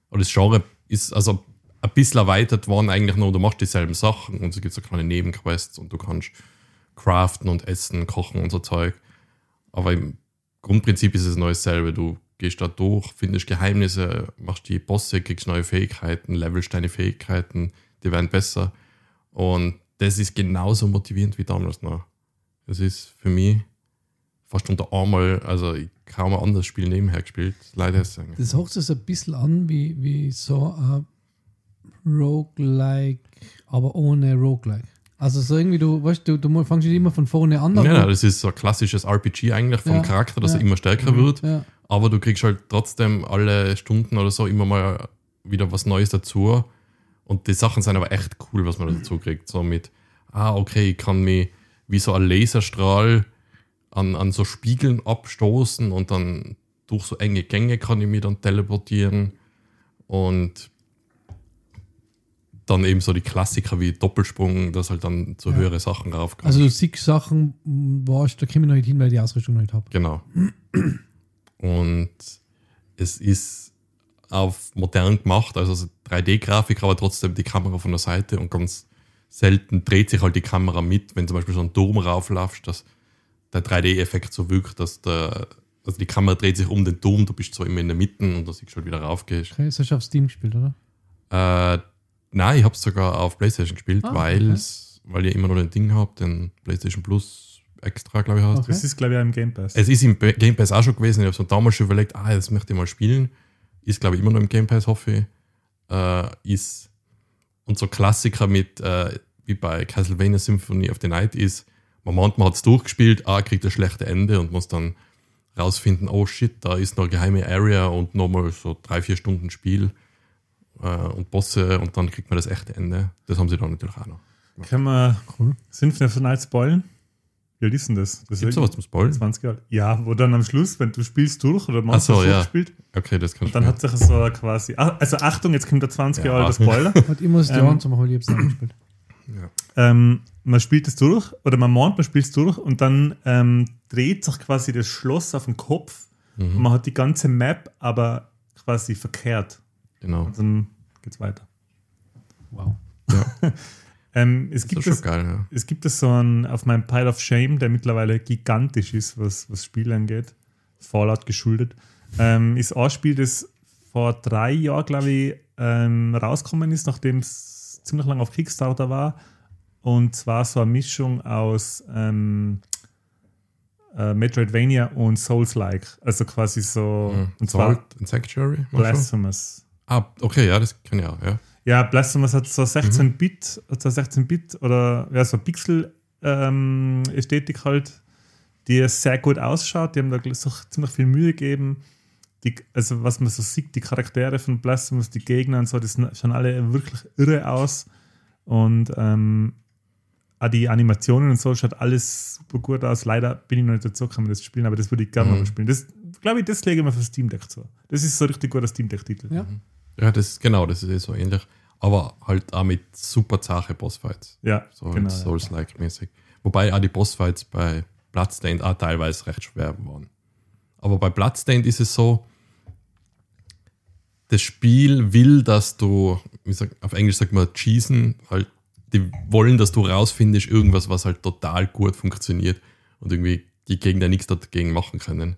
Und das Genre ist, also ein bisschen erweitert worden eigentlich nur, du machst dieselben Sachen und es gibt so kleine Nebenquests und du kannst craften und essen, kochen und so Zeug. Aber im Grundprinzip ist es nur dasselbe. Du gehst da durch, findest Geheimnisse, machst die Bosse, kriegst neue Fähigkeiten, levelst deine Fähigkeiten, die werden besser. Und das ist genauso motivierend wie damals noch. Es ist für mich fast unter einmal, also ich kaum ein anderes Spiel nebenher gespielt. Leider ist es eigentlich. Das hört sich so ein bisschen an wie, wie so ein Roguelike, aber ohne Roguelike. Also so irgendwie, du weißt, du, du fängst nicht immer von vorne an. Ja, ja, das ist so ein klassisches RPG eigentlich vom Ja, Charakter, dass ja. er immer stärker wird. Ja. Aber du kriegst halt trotzdem alle Stunden oder so immer mal wieder was Neues dazu. Und die Sachen sind aber echt cool, was man dazu kriegt. So mit, ah, okay, ich kann mich wie so ein Laserstrahl an, an so Spiegeln abstoßen und dann durch so enge Gänge kann ich mich dann teleportieren. Und dann eben so die Klassiker wie Doppelsprung, dass halt dann zu höhere Sachen raufkommt. Also du siehst Sachen, wo ich, da komme ich noch nicht hin, weil ich die Ausrüstung noch nicht habe. Genau. Und es ist auf modern gemacht, also so 3D-Grafik, aber trotzdem die Kamera von der Seite und ganz selten dreht sich halt die Kamera mit, wenn zum Beispiel so ein Turm rauflaufst, dass der 3D-Effekt so wirkt, dass der, also die Kamera dreht sich um den Turm, du bist so immer in der Mitte und da siehst du halt wieder raufgehst. Okay, das hast du auf Steam gespielt, oder? Äh, nein, ich habe es sogar auf PlayStation gespielt, Ah, weil's, weil ihr immer noch den Ding habt, den PlayStation Plus extra, glaube ich, hast. Okay. Das ist, glaube ich, auch im Game Pass. Es ist im Game Pass auch schon gewesen. Ich habe so damals schon überlegt, ah, das möchte ich mal spielen. Ist, glaube ich, immer noch im Game Pass, hoffe ich. Äh, ist und so Klassiker mit, äh, wie bei Castlevania Symphony of the Night ist, man meint, man hat es durchgespielt, ah, kriegt ein schlechtes Ende und muss dann rausfinden, oh shit, da ist noch eine geheime Area und nochmal so drei, vier Stunden Spiel äh, und Bosse und dann kriegt man das echte Ende. Das haben sie dann natürlich auch noch. Können wir Cool. Symphony of the Night spoilen? Wie alt ist denn das? das Gibt es sowas zum Spoilen? 20 Jahre. Ja, wo dann am Schluss, wenn du spielst durch oder machst Ach so, du ja. gespielt, Okay, das kann dann hat sich so quasi. Ah, Also Achtung, jetzt kommt der 20 Ja. Jahre alte Spoiler. Und ich muss die Ähm, Ohren zu machen, weil ich hab's nicht gespielt. ähm, man spielt es durch oder man mahnt, man spielt es durch und dann ähm, dreht sich quasi das Schloss auf den Kopf Mhm. und man hat die ganze Map aber quasi verkehrt. Genau. Und dann geht's weiter. Wow. Ähm, es, Das gibt das, geil, ja. es gibt das so einen auf meinem Pile of Shame, der mittlerweile gigantisch ist, was, was Spiele angeht. Fallout geschuldet. Ähm, ist ein Spiel, das vor drei Jahren, glaube ich, ähm, rausgekommen ist, nachdem es ziemlich lange auf Kickstarter war. Und zwar so eine Mischung aus ähm, äh, Metroidvania und Souls-like. Also quasi so. Mhm. Und zwar Salt and Sanctuary? Blasphemous. Ah, okay, ja, das kann ich auch, ja. Ja, Blasphemous hat so 16-Bit, hat so 16-Bit oder ja, so Pixel-Ästhetik halt, die sehr gut ausschaut. Die haben da so ziemlich viel Mühe gegeben. Die, also, was man so sieht, die Charaktere von Blasphemous, die Gegner und so, die schauen alle wirklich irre aus. Und ähm, auch die Animationen und so schaut alles super gut aus. Leider bin ich noch nicht dazu gekommen, das zu spielen, aber das würde ich gerne Mhm. mal spielen. Das glaube ich, das lege ich mir für Steam Deck zu. Das ist so ein richtig guter Steam Deck-Titel. Ja. Ja, das ist genau, das ist eh so ähnlich. Aber halt auch mit super zache Bossfights. Ja, So genau. halt Souls-like mäßig. Wobei auch die Bossfights bei Bloodstained auch teilweise recht schwer waren. Aber bei Bloodstained ist es so, das Spiel will, dass du, wie sag, auf Englisch sagt man cheesen, halt, die wollen, dass du rausfindest, irgendwas, was halt total gut funktioniert und irgendwie die Gegner nichts dagegen machen können.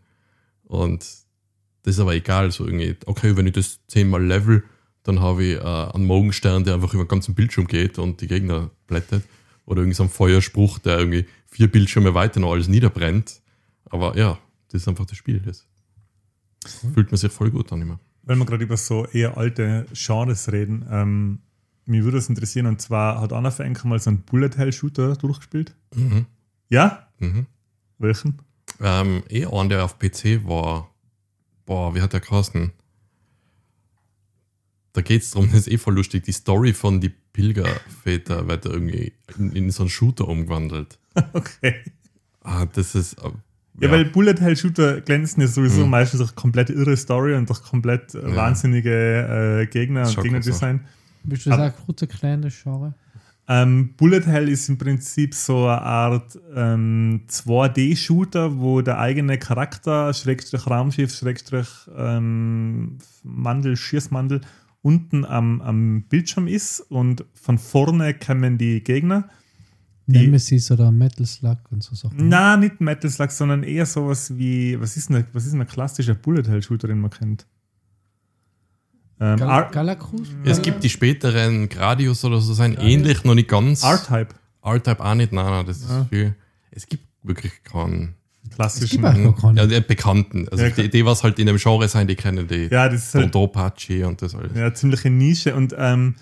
Und das ist aber egal, so irgendwie, okay, wenn ich das zehnmal level, dann habe ich äh, einen Morgenstern, der einfach über den ganzen Bildschirm geht und die Gegner blättet. Oder irgendwie so einen Feuerspruch, der irgendwie vier Bildschirme weiter noch alles niederbrennt. Aber ja, das ist einfach das Spiel. Das fühlt man sich voll gut an immer. Wenn wir gerade über so eher alte Genres reden, ähm, mich würde es interessieren, und zwar hat Anna für Enker mal so einen Bullet Hell Shooter durchgespielt. Mhm. Ja? Mhm. Welchen? Ähm, eh einer, der auf PC war, boah, wie hat der geheißen? Da geht es darum, das ist eh voll lustig, die Story von die Pilgerväter wird irgendwie in, in so einen Shooter umgewandelt. Okay. Ah, das ist. äh, Ja, weil Bullet Hell Shooter glänzen ja sowieso Mhm. meistens durch komplett irre Story und durch komplett Ja. wahnsinnige äh, Gegner und Gegnerdesign. Willst du das auch kurz erklären, das Genre? Ähm, Bullet Hell ist im Prinzip so eine Art ähm, 2D-Shooter, wo der eigene Charakter, Schrägstrich Raumschiff, Schrägstrich ähm, Mandel, Schießmandel, unten am, am Bildschirm ist und von vorne kommen die Gegner. Die- Nemesis oder Metal Slug und so Sachen. Na, nicht Metal Slug, sondern eher sowas wie, was ist eine, was ist ein klassischer Bullet Hell Shooter, den man kennt? Ähm, Gal Galacruz? Es gibt die späteren Gradius oder so sein ähnlich, noch nicht ganz. R-Type, R-Type auch nicht, nein, nein, das ist Ja. viel. Es gibt wirklich keinen. klassischen. Es gibt auch gar Ja, die Bekannten. Also Ja, die, die, was halt in dem Genre sein, die kennen die. Ja, das ist halt Apache und das alles. ja, ziemliche Nische und ähm,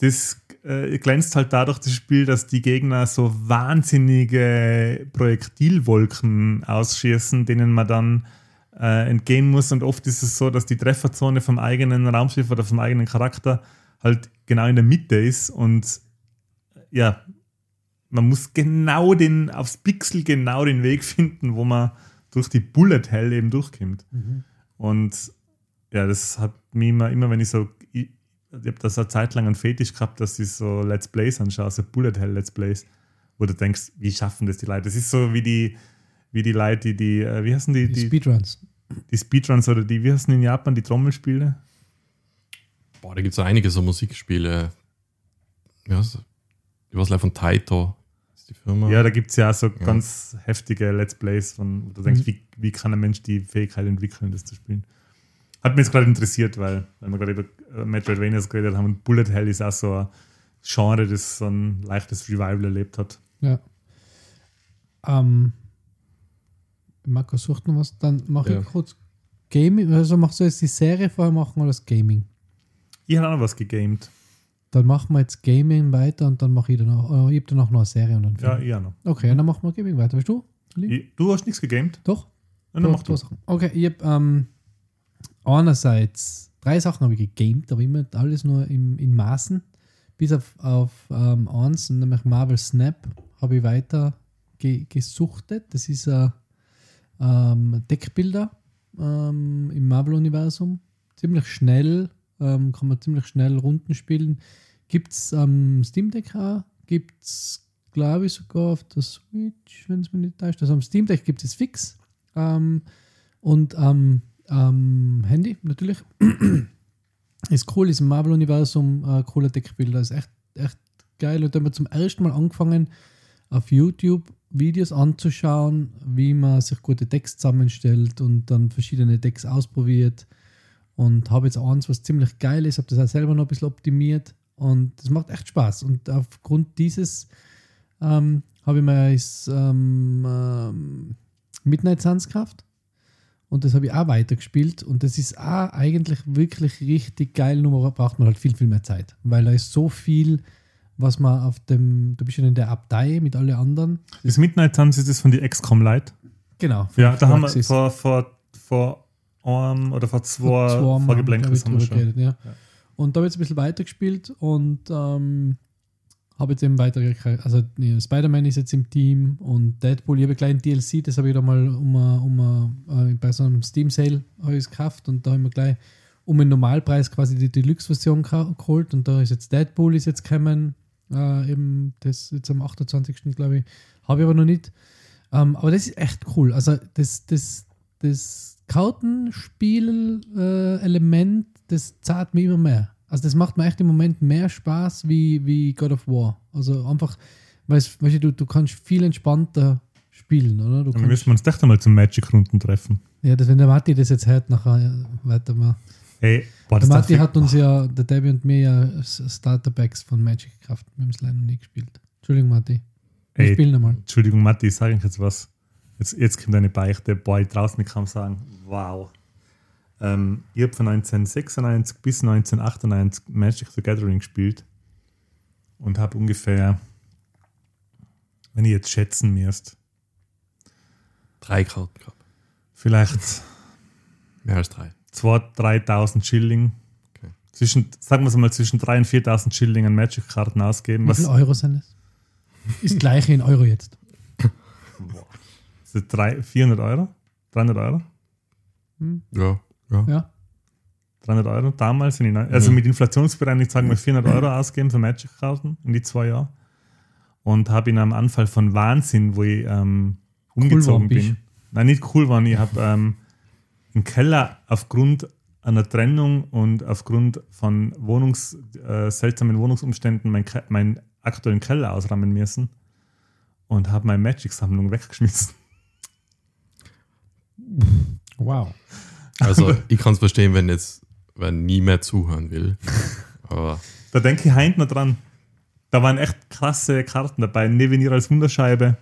das äh, glänzt halt dadurch das Spiel, dass die Gegner so wahnsinnige Projektilwolken ausschießen, denen man dann äh, entgehen muss. Und oft ist es so, dass die Trefferzone vom eigenen Raumschiff oder vom eigenen Charakter halt genau in der Mitte ist und äh, ja, man muss genau den, aufs Pixel genau den Weg finden, wo man durch die Bullet Hell eben durchkommt. Und ja, das hat mich immer, immer wenn ich so, ich, ich habe das eine Zeit lang einen Fetisch gehabt, dass ich so Let's Plays anschaue, so Bullet Hell Let's Plays, wo du denkst, wie schaffen das die Leute? Das ist so wie die, wie die Leute, die, die äh, wie heißen die, Die die, Speedruns. die Speedruns oder die, wie heißen die in Japan, die Trommelspiele? Boah, da gibt es einige so Musikspiele. Ja, so, ich weiß leider von Taito. Ist die Firma. Ja, da gibt es ja auch so Ja. ganz heftige Let's Plays, von, wo du denkst, Mhm. wie, wie kann ein Mensch die Fähigkeit entwickeln, das zu spielen? Hat mich jetzt gerade interessiert, weil, weil wir gerade über äh, Metroidvanias geredet haben und Bullet Hell ist auch so ein Genre, das so ein leichtes Revival erlebt hat. Ja. Ähm, Marco sucht noch was, dann mache Ja. ich kurz Gaming. Also machst du jetzt die Serie vorher machen oder das Gaming? Ich habe auch noch was gegamed. Dann machen wir jetzt Gaming weiter und dann mache ich danach, äh, ich habe danach noch eine Serie und dann Ja, Film. ich auch noch. Okay, und dann machen wir Gaming weiter. Weißt du? Ich, du hast nichts gegamed? Doch? Ja, dann mach du. Sachen. Okay, ich habe ähm, einerseits drei Sachen habe ich gegamed, aber immer alles nur im, in Maßen. Bis auf, auf ähm, eins, nämlich Marvel Snap, habe ich weiter ge gesuchtet. Das ist ein ähm, Deckbilder ähm, im Marvel-Universum. Ziemlich schnell, ähm, kann man ziemlich schnell Runden spielen. Gibt es am Steam Deck auch, gibt es, glaube ich, sogar auf der Switch, wenn es mich nicht täuscht. Also am Steam Deck gibt es fix. Ähm, und am am Handy natürlich. ist cool, ist im Marvel-Universum äh, cooler Deckbilder, ist echt, echt geil. Und da haben wir zum ersten Mal angefangen, auf YouTube Videos anzuschauen, wie man sich gute Decks zusammenstellt und dann verschiedene Decks ausprobiert. Und habe jetzt eins, was ziemlich geil ist, habe das auch selber noch ein bisschen optimiert und das macht echt Spaß. Und aufgrund dieses ähm, habe ich mir das ähm, ähm, Midnight Suns gekauft. Und das habe ich auch weitergespielt. Und das ist auch eigentlich wirklich richtig geil. Nur braucht man halt viel, viel mehr Zeit. Weil da ist so viel, was man auf dem. Du bist ja in der Abtei mit allen anderen. Das Midnight Suns ist das von die XCOM Lite. Genau. Ja, da haben wir vor, vor, vor einem oder vor zwei, Vor zwei Vorgeblänkels haben wir schon. geredet, ja. Und da habe ich jetzt ein bisschen weitergespielt und ähm, habe jetzt eben weitergekriegt. Also nee, Spider-Man ist jetzt im Team und Deadpool, ich habe einen kleinen DLC, das habe ich da mal um, um a- äh, bei so einem Steam-Sale gekauft und da haben wir gleich um den Normalpreis quasi die Deluxe-Version geholt und da ist jetzt Deadpool ist jetzt gekommen, äh, eben das jetzt am 28. glaube ich, habe ich aber noch nicht. Ähm, aber das ist echt cool. Also das, das, das Kartenspiel-Element, das zahlt mir immer mehr. Also das macht mir echt im Moment mehr Spaß wie, wie God of War. Also einfach, weißt, weißt du, du, kannst viel entspannter spielen, oder? Du Dann müssen wir uns doch einmal zum Magic-Runden treffen. ja, das, wenn der Matti das jetzt hört, nachher ja, weiter mal. Hey, boah, Der darf hat uns ja, der Debbie und mir ja S- Starterpacks von Magic gekauft. Wir haben es leider noch nie gespielt. Entschuldigung, Matti. Wir Ey. spielen einmal. Entschuldigung, Matti, ich sage euch jetzt was. Jetzt, jetzt kommt eine Beichte. Boah, ich draußen nicht kaum sagen. Wow. Ähm, ich habe von 1996 bis 1998 Magic the Gathering gespielt und habe ungefähr, wenn ich jetzt schätzen müsst, Drei Karten gehabt. vielleicht Mehr als drei. 2.000, 3.000 Schilling. Okay. Zwischen, sagen wir es mal, zwischen 3.000 und 4.000 Schilling an Magic-Karten ausgeben. Wie Was viel Euro sind es? Ist gleich in Euro jetzt. ist das drei, 400 Euro? 300 Euro? Ja. ja. Ja. 300 Euro damals, in also Mhm. mit inflationsbereinigt sagen wir 400 Euro ausgeben für Magic-Karten in die zwei Jahre. Und habe in einem Anfall von Wahnsinn, wo ich ähm, umgezogen bist. bin. Nein, nicht cool war. Ich habe ähm, im Keller aufgrund einer Trennung und aufgrund von Wohnungs, äh, seltsamen Wohnungsumständen meinen Ke- meinen aktuellen Keller ausrammen müssen und habe meine Magic-Sammlung weggeschmissen. Wow. Also, ich kann es verstehen, wenn jetzt wenn nie mehr zuhören will. Aber Da denke ich heint noch dran. Da waren echt krasse Karten dabei. Nevenir als Wunderscheibe,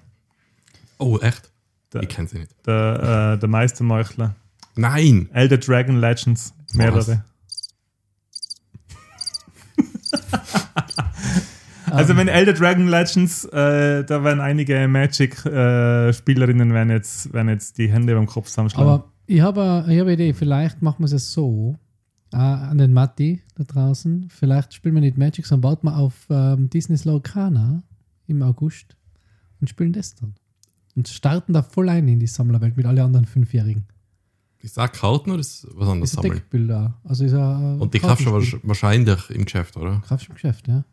oh, echt? Da- Ich kenne sie nicht. der, äh, der Meistermeuchler, Nein! Elder Dragon Legends, mehrere. Also wenn Elder Dragon Legends, äh, da werden einige Magic-Spielerinnen werden, jetzt, werden jetzt die Hände beim Kopf zusammenschlagen. Aber ich habe ich hab eine Idee, vielleicht machen wir es so, äh, an den Matti da draußen, vielleicht spielen wir nicht Magic, sondern baut man auf ähm, Disney's Lorcana im August und spielen das dann. Und starten da voll ein in die Sammlerwelt mit allen anderen Fünfjährigen. Ich sag Karten oder ist was anderes ist? Deckbilder. Also ist ein, Und die kaufst du wahrsch- wahrscheinlich im Geschäft, oder? Kaufst im Geschäft, ja.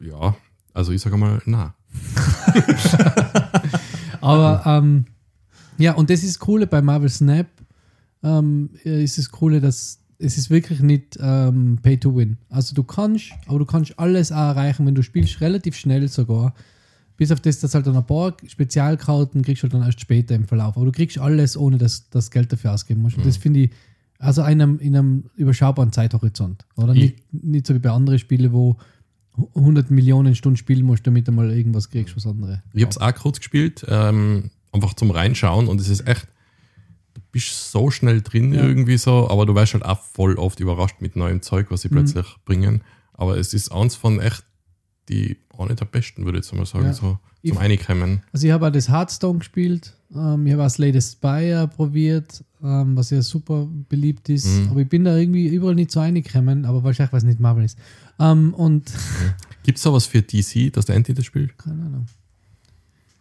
Ja. Also ich sage mal, na. Aber ähm, ja, und das ist das Coole bei Marvel Snap. Ähm, ist das Coole, dass es ist wirklich nicht ähm, Pay to Win. Also du kannst, aber du kannst alles auch erreichen, wenn du spielst, relativ schnell sogar. Bis auf das, dass halt dann ein paar Spezialkarten kriegst du halt dann erst später im Verlauf. Aber du kriegst alles, ohne dass das Geld dafür ausgeben musst. Und das finde ich, also in einem, in einem überschaubaren Zeithorizont. Oder Ich- nicht, nicht so wie bei anderen Spielen, wo 100 Millionen Stunden spielen musst, damit du mal irgendwas kriegst, was andere. Ich habe es auch kurz gespielt, ähm, einfach zum Reinschauen und es ist echt, du bist so schnell drin Ja. irgendwie so, aber du wirst halt auch voll oft überrascht mit neuem Zeug, was sie Mhm. plötzlich bringen. Aber es ist eins von echt die, eine der besten, würde ich jetzt mal sagen, Ja. so Ich- zum Einkommen. Also ich habe auch das Hearthstone gespielt, ähm, ich habe auch Slay the Spire probiert, ähm, was ja super beliebt ist, Mhm. aber ich bin da irgendwie überall nicht so reingekommen, aber wahrscheinlich, weil es nicht Marvel ist. Ähm, und, Gibt es sowas für DC, dass der Anti das spielt? keine Ahnung.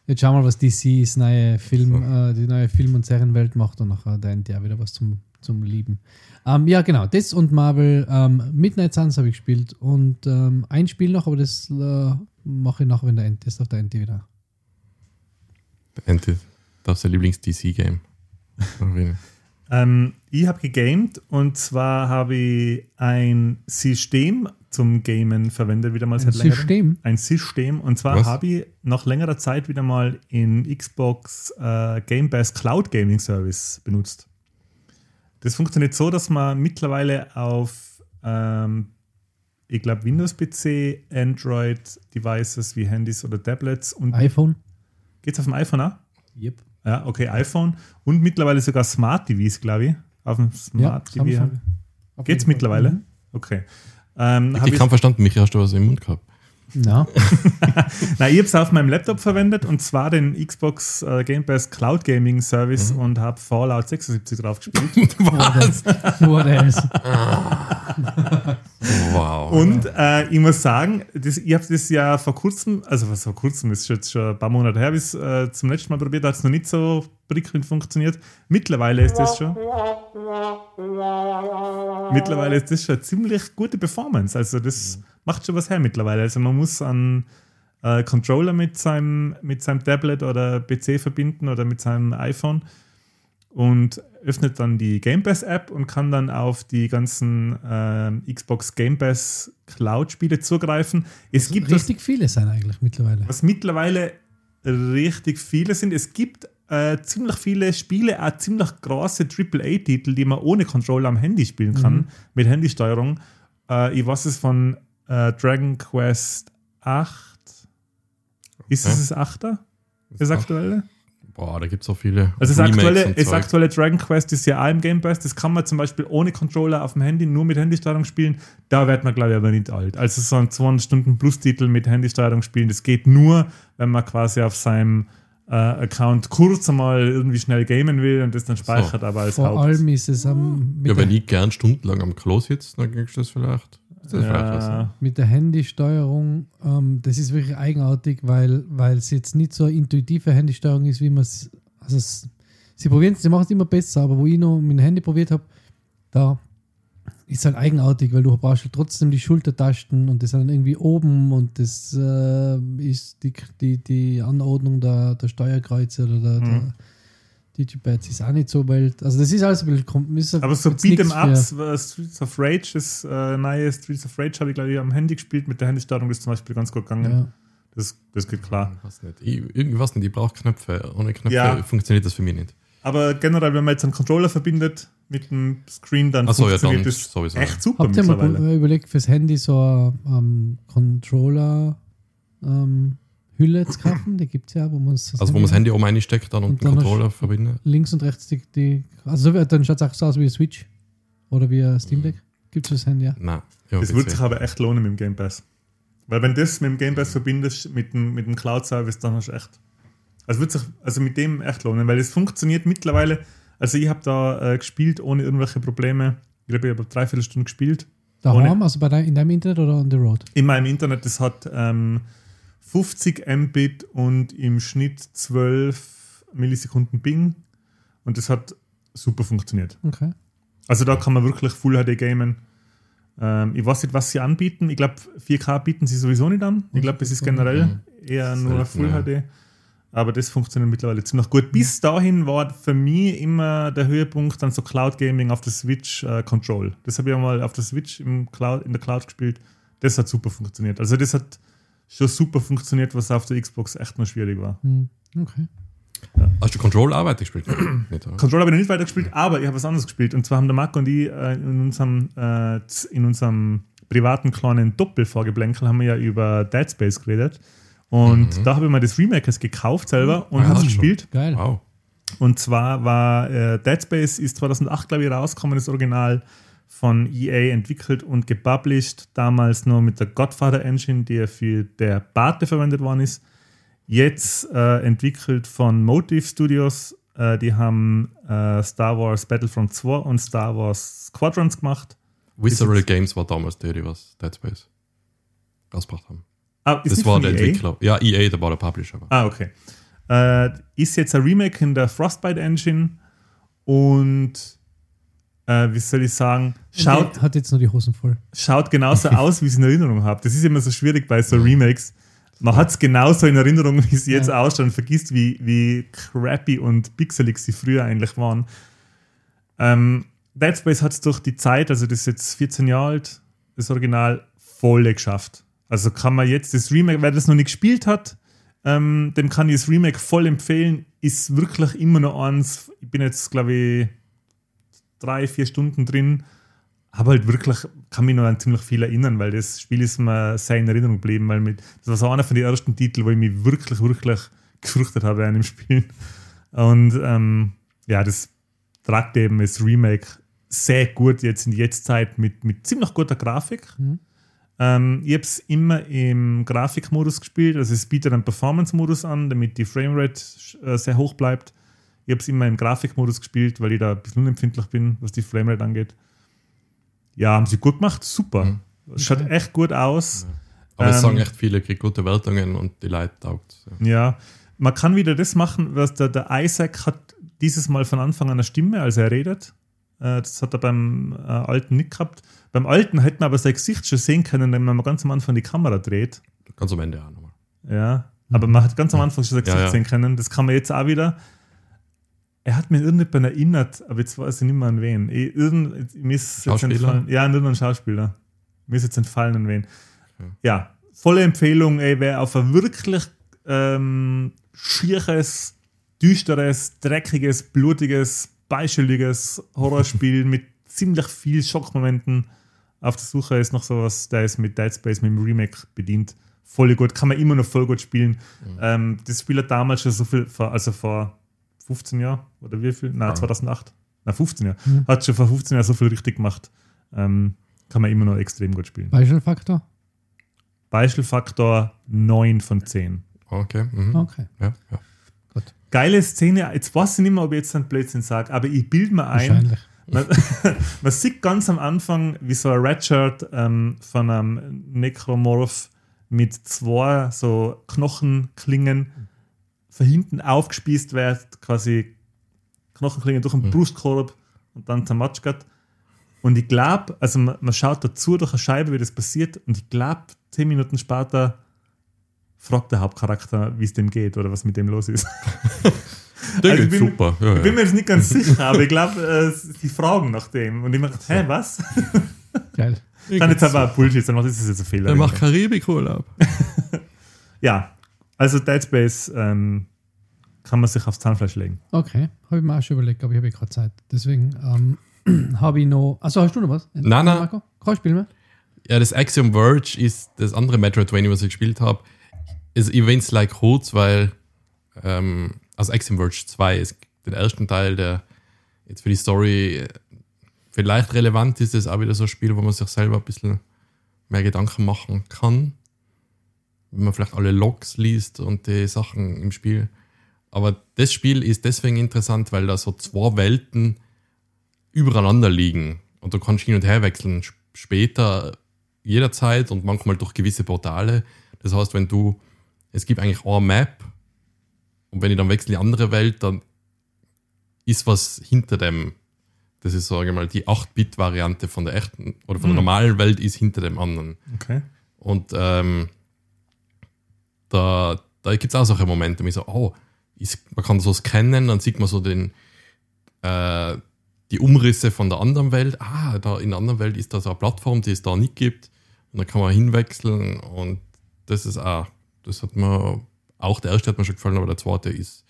Jetzt schauen wir mal, was DC das neue Film, äh, die neue Film- und Serienwelt macht und nachher da ja wieder was zum, zum Lieben. Ähm, ja, genau, das und Marvel. Ähm, Midnight Suns habe ich gespielt und ähm, ein Spiel noch, aber das äh, mache ich nachher, wenn der End ist, auf der Ente wieder. Der Anti, das ist der Lieblings-DC-Game. Ähm, ich habe gegamed und zwar habe ich ein System zum Gamen verwendet, wieder mal Ein seit längerem. System. Ein System. Und zwar habe ich nach längerer Zeit wieder mal in Xbox äh, Game Pass Cloud Gaming Service benutzt. Das funktioniert so, dass man mittlerweile auf, ähm, ich glaube, Windows-PC, Android-Devices wie Handys oder Tablets und iPhone. geht es auf dem iPhone auch? Yep. Ja, okay, iPhone und mittlerweile sogar Smart TVs, glaube ich. Auf dem Smart TV. Geht's jeden Fall. mittlerweile? Mhm. Okay. Ähm, Ich kann verstanden, Michi, hast du was im Mund gehabt? Ja. Na, ich habe es auf meinem Laptop verwendet und zwar den Xbox äh, Game Pass Cloud Gaming Service Mhm. und habe Fallout 76 drauf gespielt. Was? Nur das. Wow. und äh, ich muss sagen, das, ich habe das ja vor kurzem, also was vor kurzem ist jetzt schon ein paar Monate her, bis äh, zum letzten Mal probiert, hat es noch nicht so prickelnd funktioniert. Mittlerweile ist das schon. Mittlerweile ist das schon eine ziemlich gute Performance. Also das macht schon was her mittlerweile. Also man muss einen äh, Controller mit seinem, mit seinem Tablet oder PC verbinden oder mit seinem iPhone und öffnet dann die Game Pass App und kann dann auf die ganzen ähm, Xbox Game Pass Cloud Spiele zugreifen. Es gibt das, Richtig viele sein eigentlich mittlerweile. was mittlerweile richtig viele sind. Es gibt äh, ziemlich viele Spiele, auch ziemlich große AAA-Titel, die man ohne Controller am Handy spielen kann, Mhm. mit Handysteuerung. Äh, ich weiß es von äh, Dragon Quest 8. Ist Okay. es das 8er? Das aktuelle? Boah, da gibt es so viele. Also das aktuelle, das aktuelle Dragon Quest ist ja auch im Game Pass. Das kann man zum Beispiel ohne Controller auf dem Handy, nur mit Handysteuerung spielen. Da wird man, glaube ich, aber nicht alt. Also so ein 200 Stunden Plus-Titel mit Handysteuerung spielen, das geht nur, wenn man quasi auf seinem äh, Account kurz einmal irgendwie schnell gamen will und das dann speichert, aber als Vor Haupt. allem ist es am, Ja, wenn ich gern stundenlang am Klo sitze, dann kriegst du das vielleicht. Ist das vielleicht was? Ja, mit der Handysteuerung, ähm, das ist wirklich eigenartig, weil, weil es jetzt nicht so eine intuitive Handysteuerung ist, wie man es. Also es, sie probieren es, sie machen es immer besser, aber wo ich noch mit dem Handy probiert habe, da ist halt eigenartig, weil du brauchst halt trotzdem die Schultertasten und das sind dann irgendwie oben und das äh, ist die, die, die Anordnung der, der Steuerkreuze oder der, der, Mhm. Digipads ist auch nicht so wild. Also das ist alles ein bisschen ist Aber so Beat'em Ups, für- äh, Streets of Rage, das äh, neue Streets of Rage habe ich glaube ich am Handy gespielt, mit der Handystartung ist zum Beispiel ganz gut gegangen. Ja. Das, das geht klar. Was nicht. Ich, irgendwas nicht, ich brauche Knöpfe. Ohne Knöpfe Ja. funktioniert das für mich nicht. Aber generell, wenn man jetzt einen Controller verbindet mit dem Screen, dann Ach so, ja, funktioniert dann das sowieso, echt ja. super Habt ihr mal überlegt, fürs Handy so eine ähm, Controller-Hülle zu kaufen? Die gibt es ja, wo man es Also wo man das Handy oben einsteckt dann und, Und den dann Controller verbindet. links und rechts die, die also so, dann schaut es auch so aus wie ein Switch oder wie ein Steam Deck. Gibt es fürs Handy, ja. Nein. Ja, Das würde sich aber echt lohnen mit dem Game Pass. Weil wenn du das mit dem Game Pass verbindest, mit dem, mit dem Cloud-Service, dann hast du echt. Also wird sich also mit dem echt lohnen, weil es funktioniert mittlerweile. Also ich habe da äh, gespielt ohne irgendwelche Probleme. Ich glaube, ich habe dreiviertel Stunde gespielt. Daheim, also bei dein, in deinem Internet oder on the road? In meinem Internet, das hat ähm, 50 Mbit und im Schnitt 12 Millisekunden Ping. Und das hat super funktioniert. Okay. Also da kann man wirklich Full HD gamen. Ähm, ich weiß nicht, was sie anbieten. Ich glaube, 4K bieten sie sowieso nicht an. Ich glaube, es ist generell eher nur Full ja. HD. Aber das funktioniert mittlerweile ziemlich gut. Bis dahin war für mich immer der Höhepunkt dann so Cloud Gaming auf der Switch äh, Control. Das habe ich einmal auf der Switch im Cloud, in der Cloud gespielt. Das hat super funktioniert. Also das hat schon super funktioniert, was auf der Xbox echt noch schwierig war. Hm. Okay. Hast du Control auch weitergespielt? Control habe ich noch nicht weitergespielt, aber ich habe was anderes gespielt. Und zwar haben der Marco und ich äh, in, unserem, äh, in unserem privaten kleinen Doppelvorgeblänkel haben wir ja über Dead Space geredet. Und da habe ich mir das Remake gekauft selber und Ah, habe es gespielt. Geil. Wow. Und zwar war äh, Dead Space ist 2008, glaube ich, rausgekommen, das Original von EA entwickelt und gepublished. Damals nur mit der Godfather Engine, die ja für der Bate verwendet worden ist. Jetzt äh, entwickelt von Motive Studios. Äh, die haben äh, Star Wars Battlefront 2 und Star Wars Squadrons gemacht. Visceral Games war damals der, die was Dead Space rausgebracht haben. Ah, ist Das war der EA? Entwickler. Ja, EA, der war der Publisher. Ah, okay. Äh, ist jetzt ein Remake in der Frostbite Engine und äh, wie soll ich sagen, schaut, Hat jetzt nur die Hosen voll. schaut genauso aus, wie ich es in Erinnerung habe. Das ist immer so schwierig bei so Remakes. Man hat es genauso in Erinnerung, wie es jetzt Ja. ausschaut und vergisst, wie, wie crappy und pixelig sie früher eigentlich waren. Ähm, Dead Space hat es durch die Zeit, also das ist jetzt 14 Jahre alt, das Original voll geschafft. Also kann man jetzt das Remake, wer das noch nicht gespielt hat, ähm, dem kann ich das Remake voll empfehlen. Ist wirklich immer noch eins. Ich bin jetzt, glaube ich, drei, vier Stunden drin. Aber halt wirklich, kann mich noch an ziemlich viel erinnern, weil das Spiel ist mir sehr in Erinnerung geblieben, weil mit, das war so einer von den ersten Titeln, wo ich mich wirklich, wirklich gefürchtet habe an dem Spiel. Und ähm, ja, das tragt eben das Remake sehr gut jetzt in die Jetztzeit mit, mit ziemlich guter Grafik. Mhm. Ähm, ich habe es immer im Grafikmodus gespielt, also es bietet einen Performance-Modus an, damit die Framerate äh, sehr hoch bleibt. Ich habe es immer im Grafikmodus gespielt, weil ich da ein bisschen unempfindlich bin, was die Framerate angeht. Ja, haben sie gut gemacht, super. Es Schaut Okay. echt gut aus. Aber es Ähm, sagen echt viele, kriegt gute Wertungen und die Leute taugt. Ja. Ja, man kann wieder das machen, was der, der Isaac hat dieses Mal von Anfang an eine Stimme, als er redet. Äh, Das hat er beim äh, alten nicht gehabt. Beim alten hätte man aber sein Gesicht schon sehen können, wenn man ganz am Anfang die Kamera dreht. Ganz am Ende auch nochmal. Ja, aber man hat ganz am Anfang schon sein Ja, Gesicht ja. sehen können. Das kann man jetzt auch wieder. Er hat mich irgendjemanden erinnert, aber jetzt weiß ich nicht mehr an wen. Ich, irgend, mir ist jetzt entfallen, ja, an irgendeinen Schauspieler. Mir ist jetzt entfallen an wen. Okay. Ja, volle Empfehlung, ey, wer auf ein wirklich ähm, schieres, düsteres, dreckiges, blutiges, beischeliges Horrorspiel mit ziemlich viel Schockmomenten auf der Suche ist noch sowas, der ist mit Dead Space, mit dem Remake bedient. Voll gut, kann man immer noch voll gut spielen. Ähm, das Spiel hat damals schon so viel, vor, also vor 15 Jahren oder wie viel? Nein, Ah. 2008. Nein, 15 Jahre. Mhm. Hat schon vor 15 Jahren so viel richtig gemacht. Ähm, kann man immer noch extrem gut spielen. Beispielfaktor? Beispielfaktor 9 von 10. Okay. Mhm. Okay. Ja, ja. Geile Szene, jetzt weiß ich nicht mehr, ob ich jetzt einen Blödsinn sage, aber ich bilde mir ein, Wahrscheinlich. Man, man sieht ganz am Anfang, wie so ein Redshirt ähm, von einem Necromorph mit zwei so Knochenklingen von hinten aufgespießt wird, quasi Knochenklingen durch den Mhm. Brustkorb und dann zermatschert. Und ich glaube, also man, man schaut dazu durch eine Scheibe, wie das passiert, und ich glaube, zehn Minuten später fragt der Hauptcharakter, wie es dem geht oder was mit dem los ist. Der Also geht ich bin- super. Ja, Ich bin ja. mir jetzt nicht ganz sicher, aber ich glaube, äh, sie fragen nach dem. Und ich mir gedacht, hä, was? Geil. Dann jetzt aber Bullshit, dann macht das jetzt ein Fehler. Der macht Karibikurlaub. Ja, also Dead Space ähm, kann man sich aufs Zahnfleisch legen. Okay, habe ich mir auch schon überlegt, aber ich habe eh gerade Zeit. Deswegen ähm, habe ich noch. Achso, hast du noch was? Nein, nein. Marco? Kein Spiel mehr? Ja, das Axiom Verge ist das andere Metroidvania, was ich gespielt habe. Ist Events Like Codes, weil ähm, also Axiom Verge 2 ist den ersten Teil, der jetzt für die Story äh, vielleicht relevant ist, ist auch wieder so ein Spiel, wo man sich selber ein bisschen mehr Gedanken machen kann. Wenn man vielleicht alle Logs liest und die Sachen im Spiel. Aber das Spiel ist deswegen interessant, weil da so zwei Welten übereinander liegen und du kannst hin und her wechseln sp- später jederzeit und manchmal durch gewisse Portale. Das heißt, wenn du, es gibt eigentlich eine Map und wenn ich dann wechsle in die andere Welt, dann ist was hinter dem. Das ist, sage ich mal, die 8-Bit-Variante von der echten oder von der Hm. normalen Welt ist hinter dem anderen. Okay. Und ähm, da, da gibt es auch solche Momente, wo ich so, oh, ist, man kann so scannen, dann sieht man so den, äh, die Umrisse von der anderen Welt. Ah, da in der anderen Welt ist da so eine Plattform, die es da nicht gibt. Und dann kann man hinwechseln und das ist auch, das hat mir, auch der erste hat mir schon gefallen, aber der zweite ist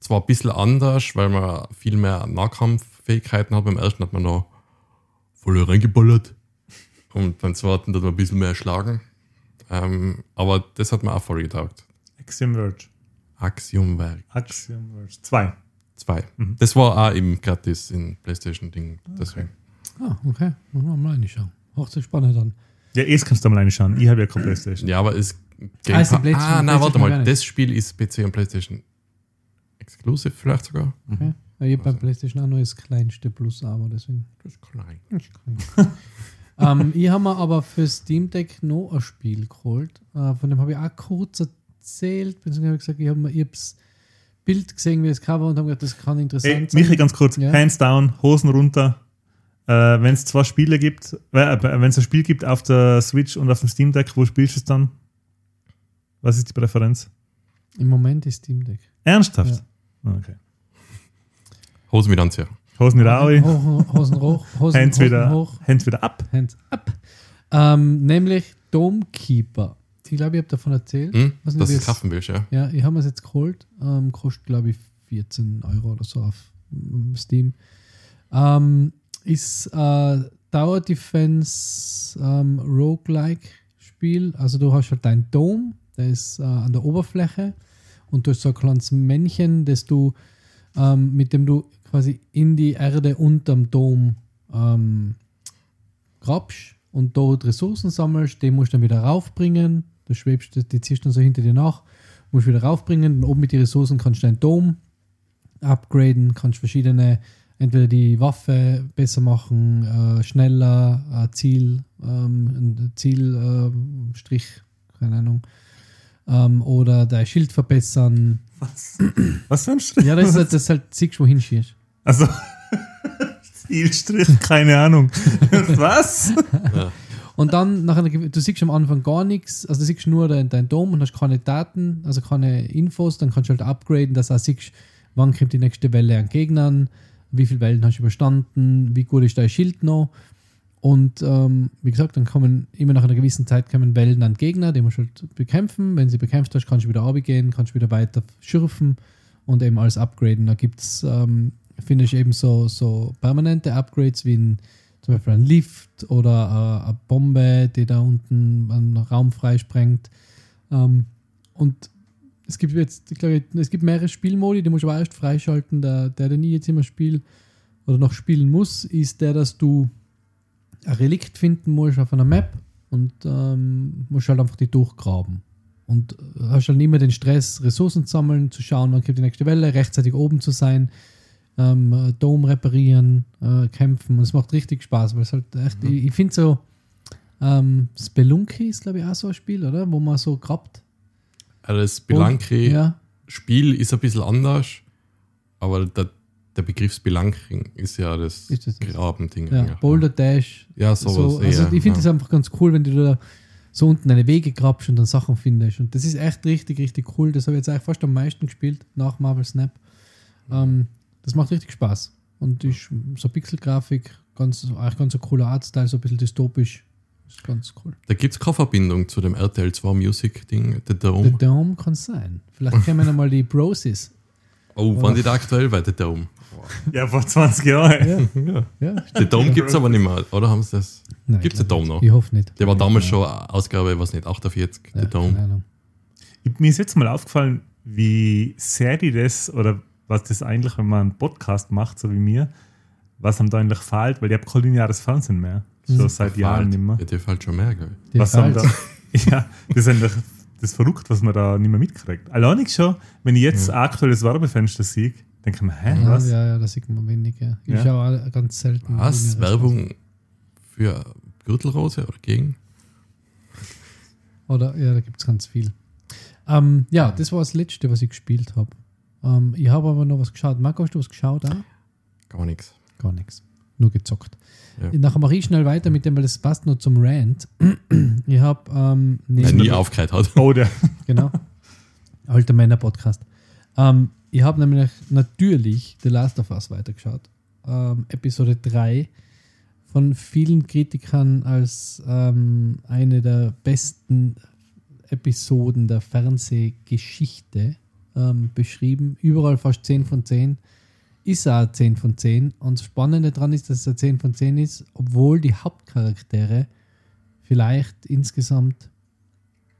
zwar ein bisschen anders, weil man viel mehr Nahkampffähigkeiten hat. Beim ersten hat man noch voll reingeballert. Und beim zweiten hat man ein bisschen mehr schlagen. Ähm, aber das hat mir auch voll getaugt. Axiom Verge. Axiomwerk Axiom Verge. Zwei. 2. Mhm. Das war auch im gratis in PlayStation-Ding. Deswegen. Ah, okay. Muss man mal reinschauen. Hört sich spannend an. Ja, das kannst du mal reinschauen. Ich habe ja keine Playstation. Ja, aber es. Ah, ist die ah, nein, warte mal. Das Spiel ist PC und PlayStation Exclusive vielleicht sogar. Okay. Ich habe Also. beim PlayStation auch nur das kleinste Plus, aber deswegen. Das ist klein. ähm, ich habe mir aber für Steam Deck noch ein Spiel geholt. Äh, von dem habe ich auch kurz erzählt. Beziehungsweise habe ich gesagt, ich habe mir das Bild gesehen, wie das Cover und habe gedacht, das kann interessant Ey, sein. Michi, ganz kurz. Ja. Hands down, Hosen runter. Äh, wenn es zwei Spiele gibt, äh, wenn es ein Spiel gibt auf der Switch und auf dem Steam Deck, wo spielst du es dann? Was ist die Präferenz? Im Moment ist Steam Deck. Ernsthaft? Okay. Hose mit Anzieher. Hosen wieder Ho- Hosen hoch, Hosen, Hands Hosen wieder, hoch, Hands wieder ab. Hands up. Ähm, nämlich Domekeeper. Ich glaube, ich habe davon erzählt. Hm? Was denn Dass du das? es kaufen willst, ja. Ja, ich habe mir es jetzt geholt. Ähm, kostet, glaube ich, 14 Euro oder so auf ähm, Steam. Ähm, ist äh, Tower Defense ähm, Roguelike Spiel. Also du hast halt dein Dome, der ist äh, an der Oberfläche. Und du hast so ein kleines Männchen, das du, ähm, mit dem du quasi in die Erde unterm Dom ähm, grabst und dort Ressourcen sammelst, den musst du dann wieder raufbringen. Du schwebst, die- ziehst dann so hinter dir nach, musst wieder raufbringen. Und oben mit den Ressourcen kannst du deinen Dom upgraden, kannst verschiedene, entweder die Waffe besser machen, äh, schneller, äh, Ziel, ähm, Zielstrich, keine Ahnung, ähm, oder dein Schild verbessern. Was? Was für ein Strich? Ja, das ist halt, das ist halt siehst, wohin schießt. Also, Zielstrich, keine Ahnung. Was? Und dann, nach einer, gew- du siehst am Anfang gar nichts, also du siehst nur dein, dein Dom und hast keine Daten, also keine Infos, dann kannst du halt upgraden, dass du auch siehst, wann kommt die nächste Welle an Gegnern, wie viele Wellen hast du überstanden, wie gut ist dein Schild noch. Und ähm, wie gesagt, dann kommen immer nach einer gewissen Zeit kommen Wellen an Gegner, die musst du halt bekämpfen. Wenn sie bekämpft hast, kannst du wieder runtergehen, kannst wieder weiter schürfen und eben alles upgraden. Da gibt es, ähm, finde ich, eben so, so permanente Upgrades wie ein, zum Beispiel ein Lift oder äh, eine Bombe, die da unten einen Raum freisprengt. Ähm, und es gibt jetzt, ich glaube, es gibt mehrere Spielmodi, die muss ich aber erst freischalten. Der, der, den ich jetzt immer spiele oder noch spielen muss, ist der, dass du ein Relikt finden musst auf einer Map und ähm, musst halt einfach die durchgraben. Und äh, hast halt immer den Stress, Ressourcen zu sammeln, zu schauen, wann kommt die nächste Welle, rechtzeitig oben zu sein, ähm, äh, Dome reparieren, äh, kämpfen. Und es macht richtig Spaß, weil es halt echt, ich, ich finde so, ähm, Spelunky ist, glaube ich, auch so ein Spiel, oder? Wo man so grabt. Also das Spelunky-Spiel Ja, ist ein bisschen anders, aber der, der Begriff Spelunking ist ja das, Ist das? Grabending. ja. Boulder Dash. Ja, sowas. So, also eher, ich finde ja. es einfach ganz cool, wenn du da so unten deine Wege grabst und dann Sachen findest. Und das ist echt richtig, richtig cool. Das habe ich jetzt eigentlich fast am meisten gespielt nach Marvel Snap. Ähm, das macht richtig Spaß. Und ist so Pixelgrafik, ganz, eigentlich ganz ein cooler Artstyle, so ein bisschen dystopisch. Ist ganz cool. Da gibt es keine Verbindung zu dem RTL 2 Music Ding, The The Dome. Dome kann sein. Vielleicht kennen wir nochmal die Brosis. Oh, waren die da aktuell bei The Dome? Ja, vor 20 Jahren. Ja, ja. The Dome gibt es aber nicht mehr, oder haben sie das? Gibt's ich den nicht. noch? Ich hoffe nicht. Der war damals schon Ausgabe, was nicht, 48, Ja, The Dome. keine Ahnung. Ich- Mir ist jetzt mal aufgefallen, wie sehr die das oder was das eigentlich, wenn man einen Podcast macht, so wie mir, was einem da eigentlich fehlt, weil ich habe kein lineares Fernsehen mehr. Schon Mhm. seit Jahren nicht mehr. Ja, dir fällt schon mehr, gell? Die Was haben da, ja, das ist eigentlich das ist verrückt, was man da nicht mehr mitkriegt. Alleinig schon, wenn ich jetzt ein aktuelles Werbefenster sehe, denke ich mir, hä, Ja, was? ja, ja, da sieht man weniger. Ich Ja. schaue auch ganz selten. Was? Werbung für Gürtelrose oder gegen? Oder ja, da gibt es ganz viel. Ähm, ja, das war das letzte, was ich gespielt habe. Ähm, ich habe aber noch was geschaut. Marco, hast du was geschaut? Auch? Gar nichts. Gar nichts. Nur gezockt. Ja. Nachher mache ich schnell weiter mit dem, weil das passt nur zum Rant. ich habe ähm, nie aufgehört hat. Oh, der. genau. Alter Männer-Podcast. Ähm, ich habe nämlich natürlich The Last of Us weitergeschaut. Ähm, Episode 3 von vielen Kritikern als ähm, eine der besten Episoden der Fernsehgeschichte ähm, beschrieben. Überall fast 10 von 10. Ist auch 10 von 10. Und das Spannende daran ist, dass es ein 10 von 10 ist, obwohl die Hauptcharaktere vielleicht insgesamt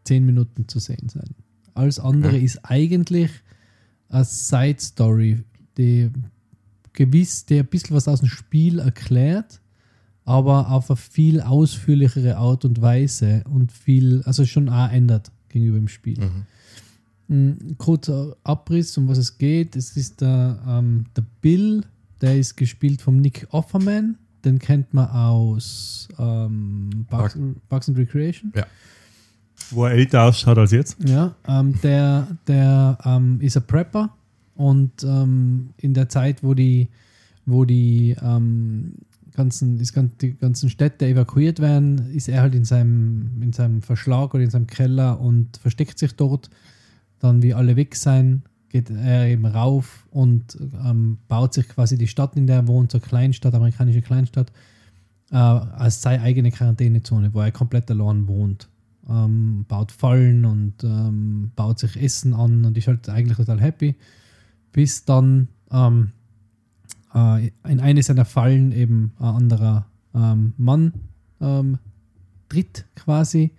10 Minuten zu sehen sind. Alles andere Okay. ist eigentlich eine Side Story, die gewiss, der ein bisschen was aus dem Spiel erklärt, aber auf eine viel ausführlichere Art und Weise und viel, also schon auch ändert gegenüber dem Spiel. Mhm. Mm, Kurzer Abriss, um was es geht. Es ist der, ähm, der Bill, der ist gespielt vom Nick Offerman. Den kennt man aus ähm, Parks, Parks and Recreation. Wo er älter ausschaut als jetzt. Ja, ähm, der, der ähm, ist ein Prepper und ähm, in der Zeit, wo die, wo die, ähm, ganzen, die ganzen Städte evakuiert werden, ist er halt in seinem, in seinem Verschlag oder in seinem Keller und versteckt sich dort. Dann, wie alle weg sein, geht er eben rauf und ähm, baut sich quasi die Stadt, in der er wohnt, eine Kleinstadt, amerikanische Kleinstadt, äh, als seine eigene Quarantänezone, wo er komplett allein wohnt ähm, baut Fallen und ähm, baut sich Essen an und ist halt eigentlich total happy, bis dann ähm, äh, in eine seiner Fallen eben ein anderer ähm, Mann ähm, tritt quasi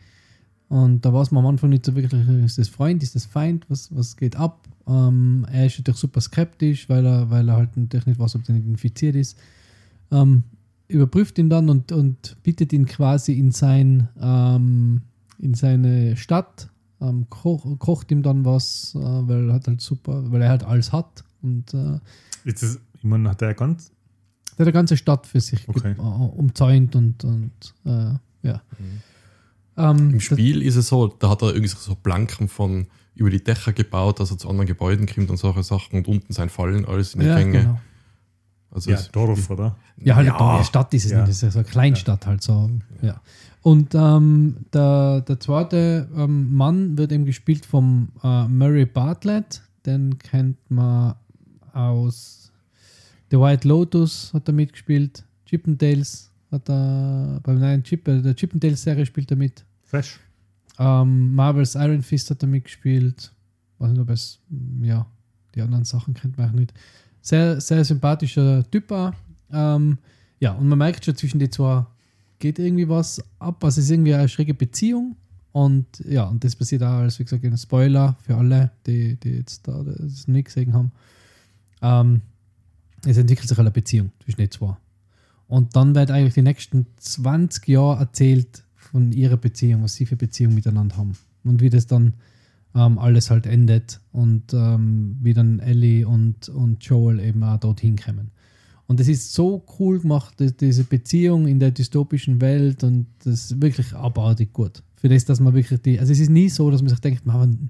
und da weiß man am Anfang nicht so wirklich, ist das Freund, ist das Feind, was, was geht ab. Ähm, er ist natürlich super skeptisch, weil er, weil er halt natürlich nicht weiß, ob er nicht infiziert ist. Ähm, überprüft ihn dann und, und bittet ihn quasi in sein ähm, in seine Stadt, ähm, koch, kocht ihm dann was, äh, weil er hat halt super, weil er halt alles hat und äh, Jetzt ist, ich meine, hat er ganz. der hat eine ganze Stadt für sich Okay. äh, umzäunt und, und äh, ja. Ähm, Im Spiel ist es so, da hat er irgendwie so Planken von über die Dächer gebaut, dass er zu anderen Gebäuden kommt und solche Sachen und unten sein Fallen, alles in das, die ja, Gänge. genau. Also Ja, es- Dorf, oder? Ja, halt Ja. eine Stadt ist es Ja. nicht, das ist ja so eine Kleinstadt halt so. Ja. Und ähm, der, der zweite ähm, Mann wird eben gespielt vom äh, Murray Bartlett, den kennt man aus The White Lotus, hat er mitgespielt, Chippendales hat er, beim neuen Chip, äh, der Chippendales-Serie spielt er mit. Fresh. Ähm, Marvel's Iron Fist hat er mitgespielt. Weiß nicht, ob es, ja, die anderen Sachen kennt man auch nicht. Sehr, sehr sympathischer Typ auch. Ähm, ja, und man merkt schon zwischen die zwei geht irgendwie was ab. Also es ist irgendwie eine schräge Beziehung. Und ja, und das passiert auch als, wie gesagt, ein Spoiler für alle, die, die jetzt da das nicht gesehen haben. Ähm, es entwickelt sich eine Beziehung zwischen den zwei. Und dann wird eigentlich die nächsten 20 Jahre erzählt von ihrer Beziehung, was sie für Beziehung miteinander haben. Und wie das dann ähm, alles halt endet und ähm, wie dann Ellie und, und Joel eben auch dorthin kommen. Und das ist so cool gemacht, die- diese Beziehung in der dystopischen Welt und das ist wirklich abartig gut. Für das, dass man wirklich die, also es ist nie so, dass man sich denkt, man,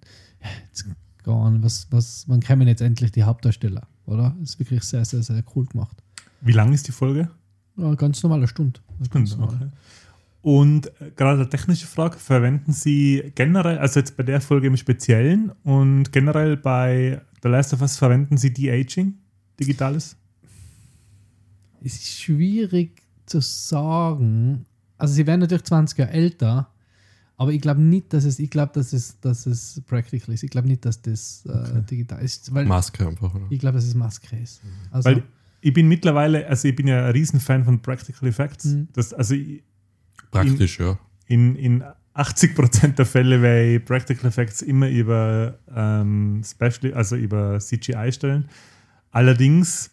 jetzt nicht, was, was, wann kommen jetzt endlich die Hauptdarsteller, oder? Das ist wirklich sehr, sehr, sehr cool gemacht. Wie lang ist die Folge? Ja, ganz normale Stunde. Stunde, normal. okay. Und gerade eine technische Frage, verwenden Sie generell, also jetzt bei der Folge im Speziellen und generell bei The Last of Us, verwenden Sie De-Aging, Digitales? Es ist schwierig zu sagen. Also sie werden natürlich 20 Jahre älter, aber ich glaube nicht, dass es, ich glaube, dass es, dass es practical ist. Ich glaube nicht, dass das äh, digital ist. Weil Maske einfach, oder? ich glaube, dass es Maske ist. Also, Weil ich bin mittlerweile, also ich bin ja ein Riesenfan von Practical Effects. Mhm. Das, also ich, Praktisch, ja. in, in 80% der Fälle werde ich Practical Effects immer über ähm, Special, also über CGI stellen. Allerdings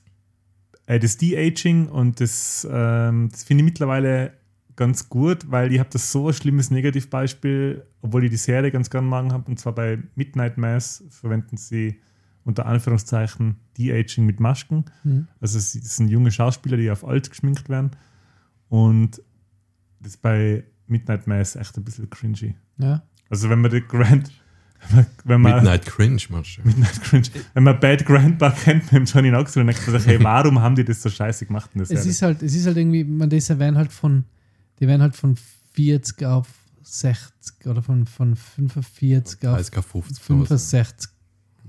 äh, das De-Aging und das, ähm, das finde ich mittlerweile ganz gut, weil ich habe das so ein schlimmes Negativbeispiel, obwohl ich die Serie ganz gern machen habe, und zwar bei Midnight Mass verwenden sie unter Anführungszeichen De-Aging mit Masken. Mhm. Also es sind junge Schauspieler, die auf alt geschminkt werden. Und das ist bei Midnight Mass echt ein bisschen cringy. ja. Also wenn man die Grand, wenn man, wenn man Midnight Cringe, meinst du? Midnight Cringe, wenn man Bad Grandpa kennt mit dem Johnny Knoxville, dann denkt man sich, hey, warum haben die das so scheiße gemacht in der Es Serie? ist halt, es ist halt irgendwie, man, das werden halt von, die werden halt von 40 auf 60 oder von, von 45 auf 30 auf 50. oder so. 65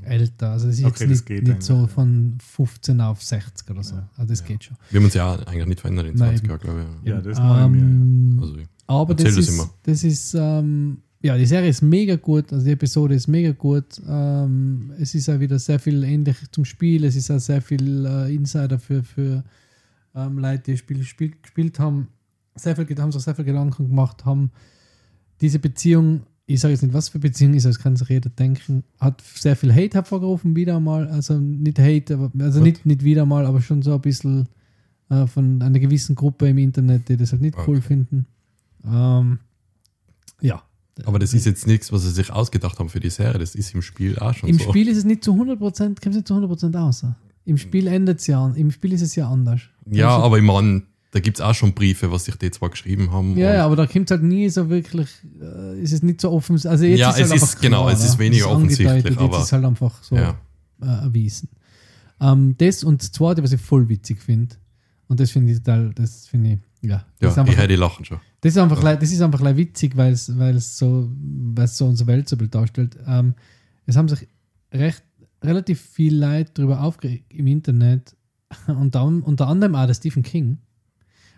älter. Also das ist Okay, jetzt nicht, geht nicht so ja. von 15 auf 60 oder so. Also das geht schon. Wir haben uns ja eigentlich nicht verändert in Nein, 20 Jahren, glaube ich. ja, das war. Ähm, Also, aber das das ist, immer. das ist ähm, ja, die Serie ist mega gut, also die Episode ist mega gut. Ähm, es ist auch wieder sehr viel ähnlich zum Spiel, es ist auch sehr viel äh, Insider für, für ähm, Leute, die das Spiel gespielt, gespielt haben. Sehr viel, haben sich sehr viel Gedanken gemacht, haben diese Beziehung, ich sage jetzt nicht, was für Beziehung ist, das kann sich jeder denken, hat sehr viel Hate hervorgerufen, wieder mal. Also nicht Hate, aber, also nicht, nicht wieder mal, aber schon so ein bisschen äh, von einer gewissen Gruppe im Internet, die das halt nicht cool Okay. finden. Ähm, ja. aber das ist jetzt nichts, was sie sich ausgedacht haben für die Serie. Das ist im Spiel auch schon Im so. Spiel ist es nicht zu 100%, kommt es nicht zu 100% aus. Im Spiel endet es ja, im Spiel ist es ja anders. ja, Also- aber ich meine, da gibt es auch schon Briefe, was sich die zwar geschrieben haben. Ja, und- ja, aber da kommt es halt nie so wirklich, äh, ist es nicht so offen. Also jetzt Ja, ist es halt ist- genau, es ist ne? weniger offensichtlich, angedeutet, Jetzt aber- ist halt einfach so Ja. äh, erwiesen. Ähm, das und das zweite, was ich voll witzig finde, und das finde ich total, das finde ich, ja. Das ja, ist einfach, ich hätte lachen schon. Das ist einfach, leid- das ist einfach witzig, weil es, weil es so, weil es so unsere Welt so darstellt. Ähm, es haben sich recht, relativ viel Leute darüber aufgeregt im Internet, unter, unter anderem auch der Stephen King,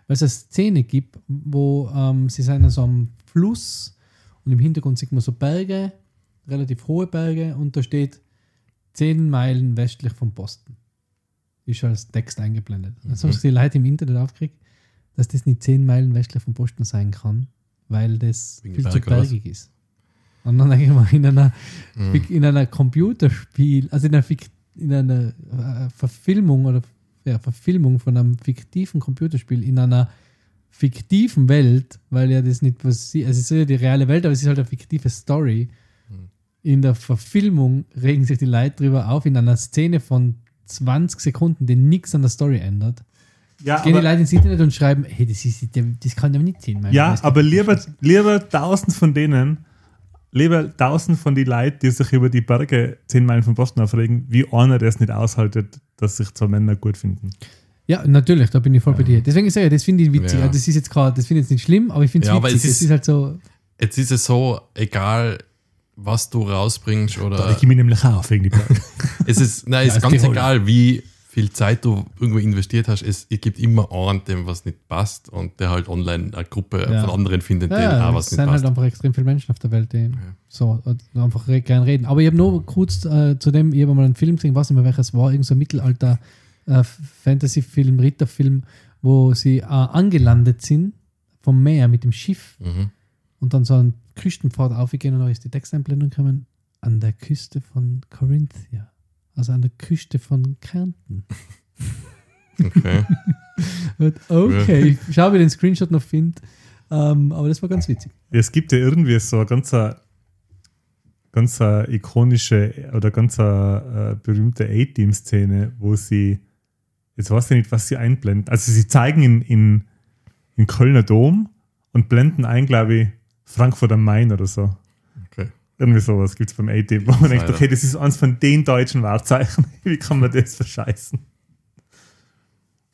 weil es eine Szene gibt, wo ähm, sie sind an so einem Fluss und im Hintergrund sieht man so Berge, relativ hohe Berge und da steht 10 Meilen westlich von Boston. Ist schon als Text eingeblendet. Jetzt haben sich die Leute im Internet aufgeregt, dass das nicht 10 Meilen westlich von Boston sein kann, weil das Wegen viel zu Berg bergig ist. Und dann denke ich mal, in einer, Mhm. in einer Computerspiel, also in einer, in einer äh, Verfilmung oder ja, Verfilmung von einem fiktiven Computerspiel in einer fiktiven Welt, weil ja das nicht was sie, also es ist ja die reale Welt, aber es ist halt eine fiktive Story. Mhm. In der Verfilmung regen sich die Leute drüber auf, in einer Szene von 20 Sekunden, die nichts an der Story ändert. Ja, Gehen die aber, Leute ins Internet und schreiben, hey, das, ist, das kann ja nicht sehen. ja aber lieber, lieber tausend von denen, lieber tausend von den Leuten, die sich über die Berge zehn Meilen von Boston aufregen, wie einer, der es nicht aushaltet, dass sich zwei Männer gut finden. Ja, natürlich, da bin ich voll bei dir. Deswegen sage ich, das finde ich witzig. Ja. Also Das ist jetzt gerade, das finde ich jetzt nicht schlimm, aber ich finde es Ja, witzig. es ist- ist, halt so, Jetzt ist es so, egal was du rausbringst Da oder reg ich mich nämlich auch auf wegen die Berge. es ist, nein, es Ja, ist ganz Tiroler. egal, wie viel Zeit du irgendwo investiert hast. Es, es gibt immer einen, dem was nicht passt und der halt online eine Gruppe Ja. von anderen findet, denen ja, auch es was sind nicht halt passt. einfach extrem viele Menschen auf der Welt, die so einfach gern reden. Aber ich habe nur kurz äh, zu dem, ich habe mal einen Film gesehen, ich weiß nicht mehr welches war, irgend so ein Mittelalter äh, Fantasy-Film, Ritterfilm, wo sie äh, angelandet sind vom Meer mit dem Schiff Mhm. und dann so einen Küstenpfad aufgehen und dann ist die Texteinblendung gekommen an der Küste von Corinthia. Also an der Küste von Kärnten. Okay. Okay, ich schaue, wie ich den Screenshot noch finde. Ähm, aber das war ganz witzig. Es gibt ja irgendwie so eine ganz, eine- ganz eine ikonische oder ganz äh, berühmte A-Team-Szene, wo sie, jetzt weiß ich nicht, was sie einblenden. Also sie zeigen in, in, in Kölner Dom und blenden ein, glaube ich, Frankfurt am Main oder so. Irgendwie sowas gibt es beim A-Team, wo man denkt, Leider. okay, das ist eins von den deutschen Wahrzeichen. Wie kann man das verscheißen?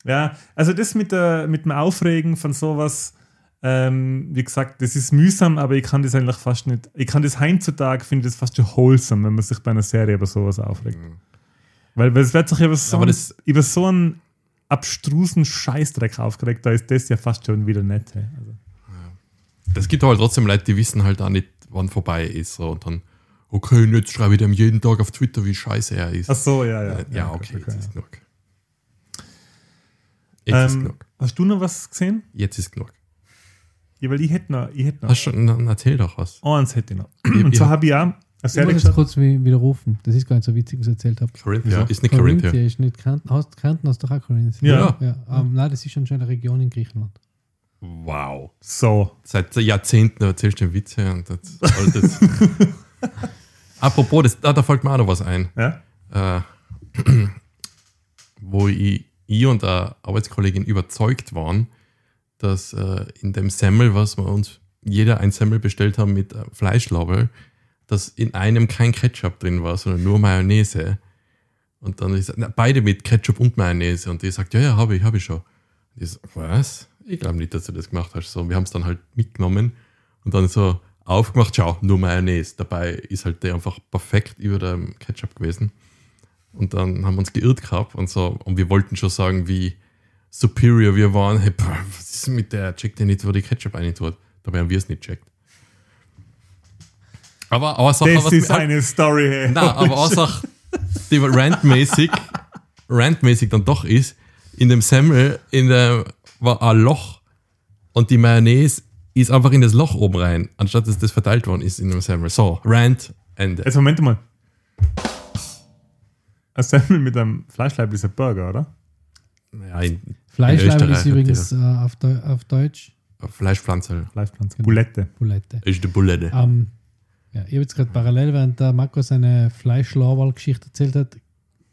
Ja, also das mit, der, mit dem Aufregen von sowas, ähm, wie gesagt, das ist mühsam, aber ich kann das eigentlich fast nicht. Ich kann das heutzutage, finde das fast schon wholesome, wenn man sich bei einer Serie über sowas aufregt. Weil, weil es wird sich über so, Aber einen, das- über so einen abstrusen Scheißdreck aufgeregt, da ist das ja fast schon wieder nett. hey. Also, Es gibt halt trotzdem Leute, die wissen halt auch nicht, wann vorbei ist. So, und dann, okay, und jetzt schreibe ich dem jeden Tag auf Twitter, wie scheiße er ist. ach so, ja, ja. Äh, ja, okay, jetzt ist genug. Jetzt ist Ähm, genug. hast du noch was gesehen? Jetzt ist genug. Ja, weil ich hätte noch, ich hätte noch. Hast schon, dann erzähl doch was. Eins hätte ich noch. Ich- Und ich zwar hab- habe ich auch Ich muss jetzt kurz wi- widerrufen. Das ist gar nicht so witzig, was ich erzählt habe. Corinthia. Ist nicht Corinthia. ist nicht Kärnten. Hast, Kärnten hast doch auch Corinthia. Ja. ja ähm, nein, das ist schon schon eine Region in Griechenland. Wow. So. Seit Jahrzehnten erzählst du Witze und das altes. Apropos, das, da, da fällt mir auch noch was ein. Ja? Äh, wo ich, ich und eine Arbeitskollegin überzeugt waren, dass äh, in dem Semmel, was wir uns jeder ein Semmel bestellt haben mit äh, Fleischlauber, dass in einem kein Ketchup drin war, sondern nur Mayonnaise. Und dann ist na, beide mit Ketchup und Mayonnaise. Und die sagt, ja, ja, habe ich, habe ich schon. Und ich so, was? Ich glaube nicht, dass du das gemacht hast. So, wir haben es dann halt mitgenommen und dann so aufgemacht, schau, nur Mayonnaise. Dabei ist halt der einfach perfekt über dem Ketchup gewesen. Und dann haben wir uns geirrt gehabt und so, und wir wollten schon sagen, wie superior wir waren. Hey, pah, was ist denn mit der? Checkt ihr nicht, wo die Ketchup tut? Dabei haben wir es nicht checkt. Aber, aber Sache, Das ist eine Story, hey. Nein, aber auch Sache, die randmäßig, randmäßig dann doch ist, in dem Semmel in der, war ein Loch und die Mayonnaise ist einfach in das Loch oben rein, anstatt dass das verteilt worden ist in dem Semmel. So, Rand, Ende. Jetzt Moment mal. Ein Semmel mit einem Fleischleib ist ein Burger, oder? Ja, in, Fleischleib Österreich ist übrigens äh, auf, Deu auf Deutsch Fleischpflanze Fleischpflanze. Genau. Bulette. Bulette. ist die Bulette. Ähm, ja, ich habe jetzt gerade parallel, während der Marco seine Fleischlauerl-Geschichte erzählt hat,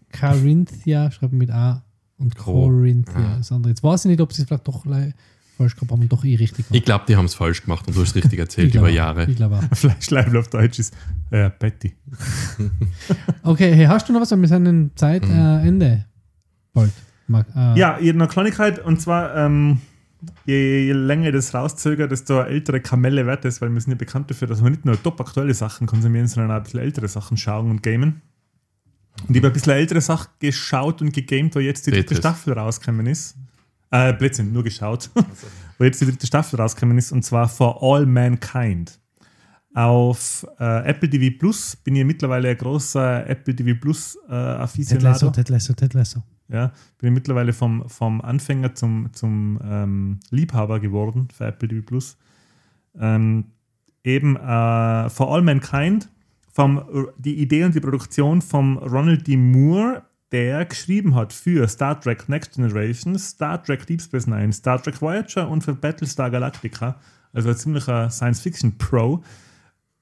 Carinthia, schreibt mit A und Co. Corinthia. Ah. Das andere. Jetzt weiß ich nicht, ob sie es vielleicht doch falsch gehabt haben und doch eh richtig Ich glaube, die haben es falsch gemacht und du hast richtig erzählt über. Jahre. Ich glaube auch. Auf Deutsch ist äh, Patty. Okay, hey, hast du noch was? Wir sind in Zeit Mhm. äh, Ende. Bald. Marc, äh, Ja, eine Kleinigkeit. Und zwar, ähm, je, je länger ich das rauszögere, desto ältere Kamelle wird es, weil wir sind ja bekannt dafür, dass wir nicht nur top aktuelle Sachen konsumieren, sondern auch ein bisschen ältere Sachen schauen und gamen. Und ich habe ein bisschen ältere Sachen geschaut und gegamed, wo jetzt die dritte. Staffel rausgekommen ist. Äh, Blödsinn, nur geschaut. wo jetzt die dritte Staffel rausgekommen ist, und zwar For All Mankind. Auf äh, Apple TV Plus bin ich mittlerweile ein großer Apple TV Plus äh, Aficionado. Ted Lasso, Ted Lasso. Ja, bin ich mittlerweile vom, vom Anfänger zum, zum ähm, Liebhaber geworden für Apple TV Plus. Ähm, eben äh, For All Mankind, vom, die Idee und die Produktion von Ronald D. Moore, der geschrieben hat für Star Trek Next Generation, Star Trek Deep Space Nine, Star Trek Voyager und für Battlestar Galactica. Also ein ziemlicher Science-Fiction-Pro.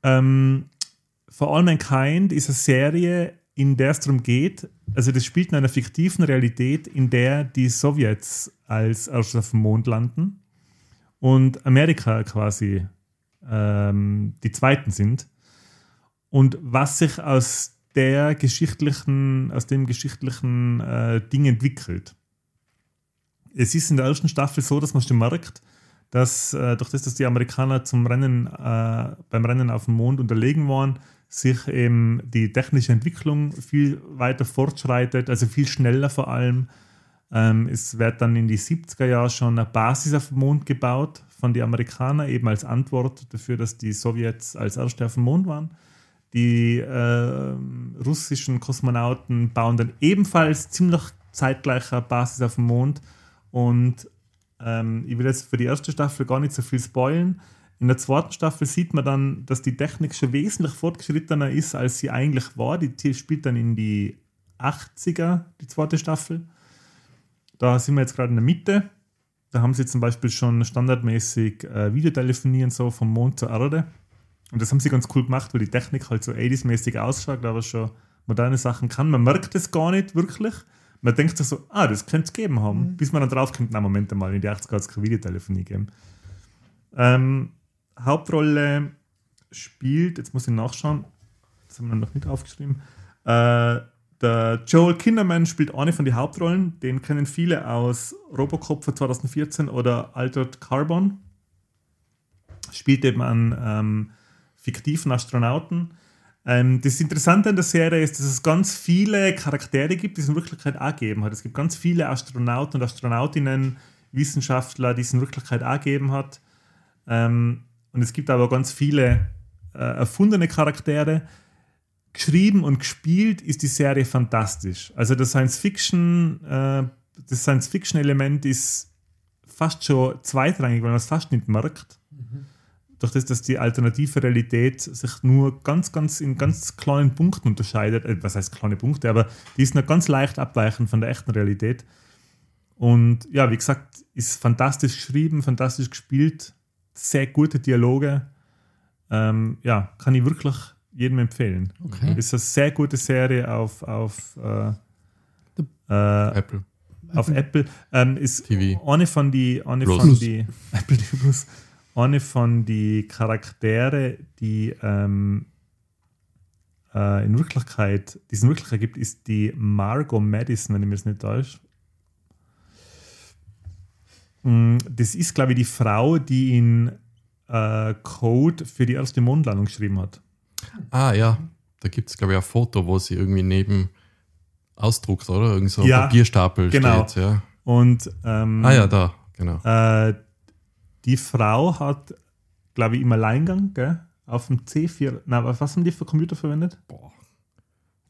Ähm, For All Mankind ist eine Serie, in der es darum geht, also das spielt in einer fiktiven Realität, in der die Sowjets als erstes auf dem Mond landen und Amerika quasi ähm, die Zweiten sind. Und was sich aus der geschichtlichen, aus dem geschichtlichen äh, Ding entwickelt. Es ist in der ersten Staffel so, dass man schon merkt, dass äh, durch das, dass die Amerikaner zum Rennen, äh, beim Rennen auf dem Mond unterlegen waren, sich eben die technische Entwicklung viel weiter fortschreitet, also viel schneller vor allem. Ähm, es wird dann in die 70er Jahre schon eine Basis auf dem Mond gebaut von den Amerikanern, eben als Antwort dafür, dass die Sowjets als Erste auf dem Mond waren. Die äh, russischen Kosmonauten bauen dann ebenfalls ziemlich zeitgleich eine Basis auf dem Mond. Und ähm, ich will jetzt für die erste Staffel gar nicht so viel spoilen. In der zweiten Staffel sieht man dann, dass die Technik schon wesentlich fortgeschrittener ist, als sie eigentlich war. Die spielt dann in die 80er, die zweite Staffel. Da sind wir jetzt gerade in der Mitte. Da haben sie zum Beispiel schon standardmäßig äh, Videotelefonieren so vom Mond zur Erde. Und das haben sie ganz cool gemacht, weil die Technik halt so 80s-mäßig ausschaut, aber schon moderne Sachen kann. Man merkt es gar nicht wirklich. Man denkt sich so, ah, das könnte es geben haben. Bis man dann draufkommt, na, Moment mal, in die 80er hat es keine Videotelefonie gegeben. Ähm, Hauptrolle spielt, jetzt muss ich nachschauen, das haben wir noch nicht aufgeschrieben, äh, der Joel Kinnaman spielt eine von den Hauptrollen. Den kennen viele aus Robocop von 2014 oder Altered Carbon. spielt eben einen ähm, fiktiven Astronauten. Ähm, das Interessante an der Serie ist, dass es ganz viele Charaktere gibt, die es in Wirklichkeit auch hat. Es gibt ganz viele Astronauten und Astronautinnen, Wissenschaftler, die es in Wirklichkeit auch hat. Ähm, und es gibt aber ganz viele äh, erfundene Charaktere. Geschrieben und gespielt ist die Serie fantastisch. Also das Science-Fiction, äh, das Science-Fiction-Element ist fast schon zweitrangig, weil man es fast nicht merkt. Durch das, dass die alternative Realität sich nur ganz, ganz in ganz kleinen Punkten unterscheidet. Äh, was heißt kleine Punkte, aber die ist noch ganz leicht abweichend von der echten Realität. Und ja, wie gesagt, ist fantastisch geschrieben, fantastisch gespielt, sehr gute Dialoge. Ähm, ja, kann ich wirklich jedem empfehlen. Okay. Ist eine sehr gute Serie auf, auf, äh, äh, Apple. auf Apple. Ähm, ist TV. eine von die, eine Plus. von die Apple TV Plus, eine von die Charaktere, die ähm, äh, in Wirklichkeit, die es in Wirklichkeit gibt, ist die Margot Madison, wenn ich mir das nicht täusche. Mm, Das ist, glaube ich, die Frau, die in äh, Code für die erste Mondlandung geschrieben hat. Ah ja, da gibt es, glaube ich, ein Foto, wo sie irgendwie neben ausdruckt, oder? Irgend so ein Ja, Papierstapel genau. steht. Ja. Und ähm, Ah ja, da, genau. Äh, die Frau hat, glaube ich, im Alleingang gell, auf dem C4, na, was haben die für Computer verwendet? Boah.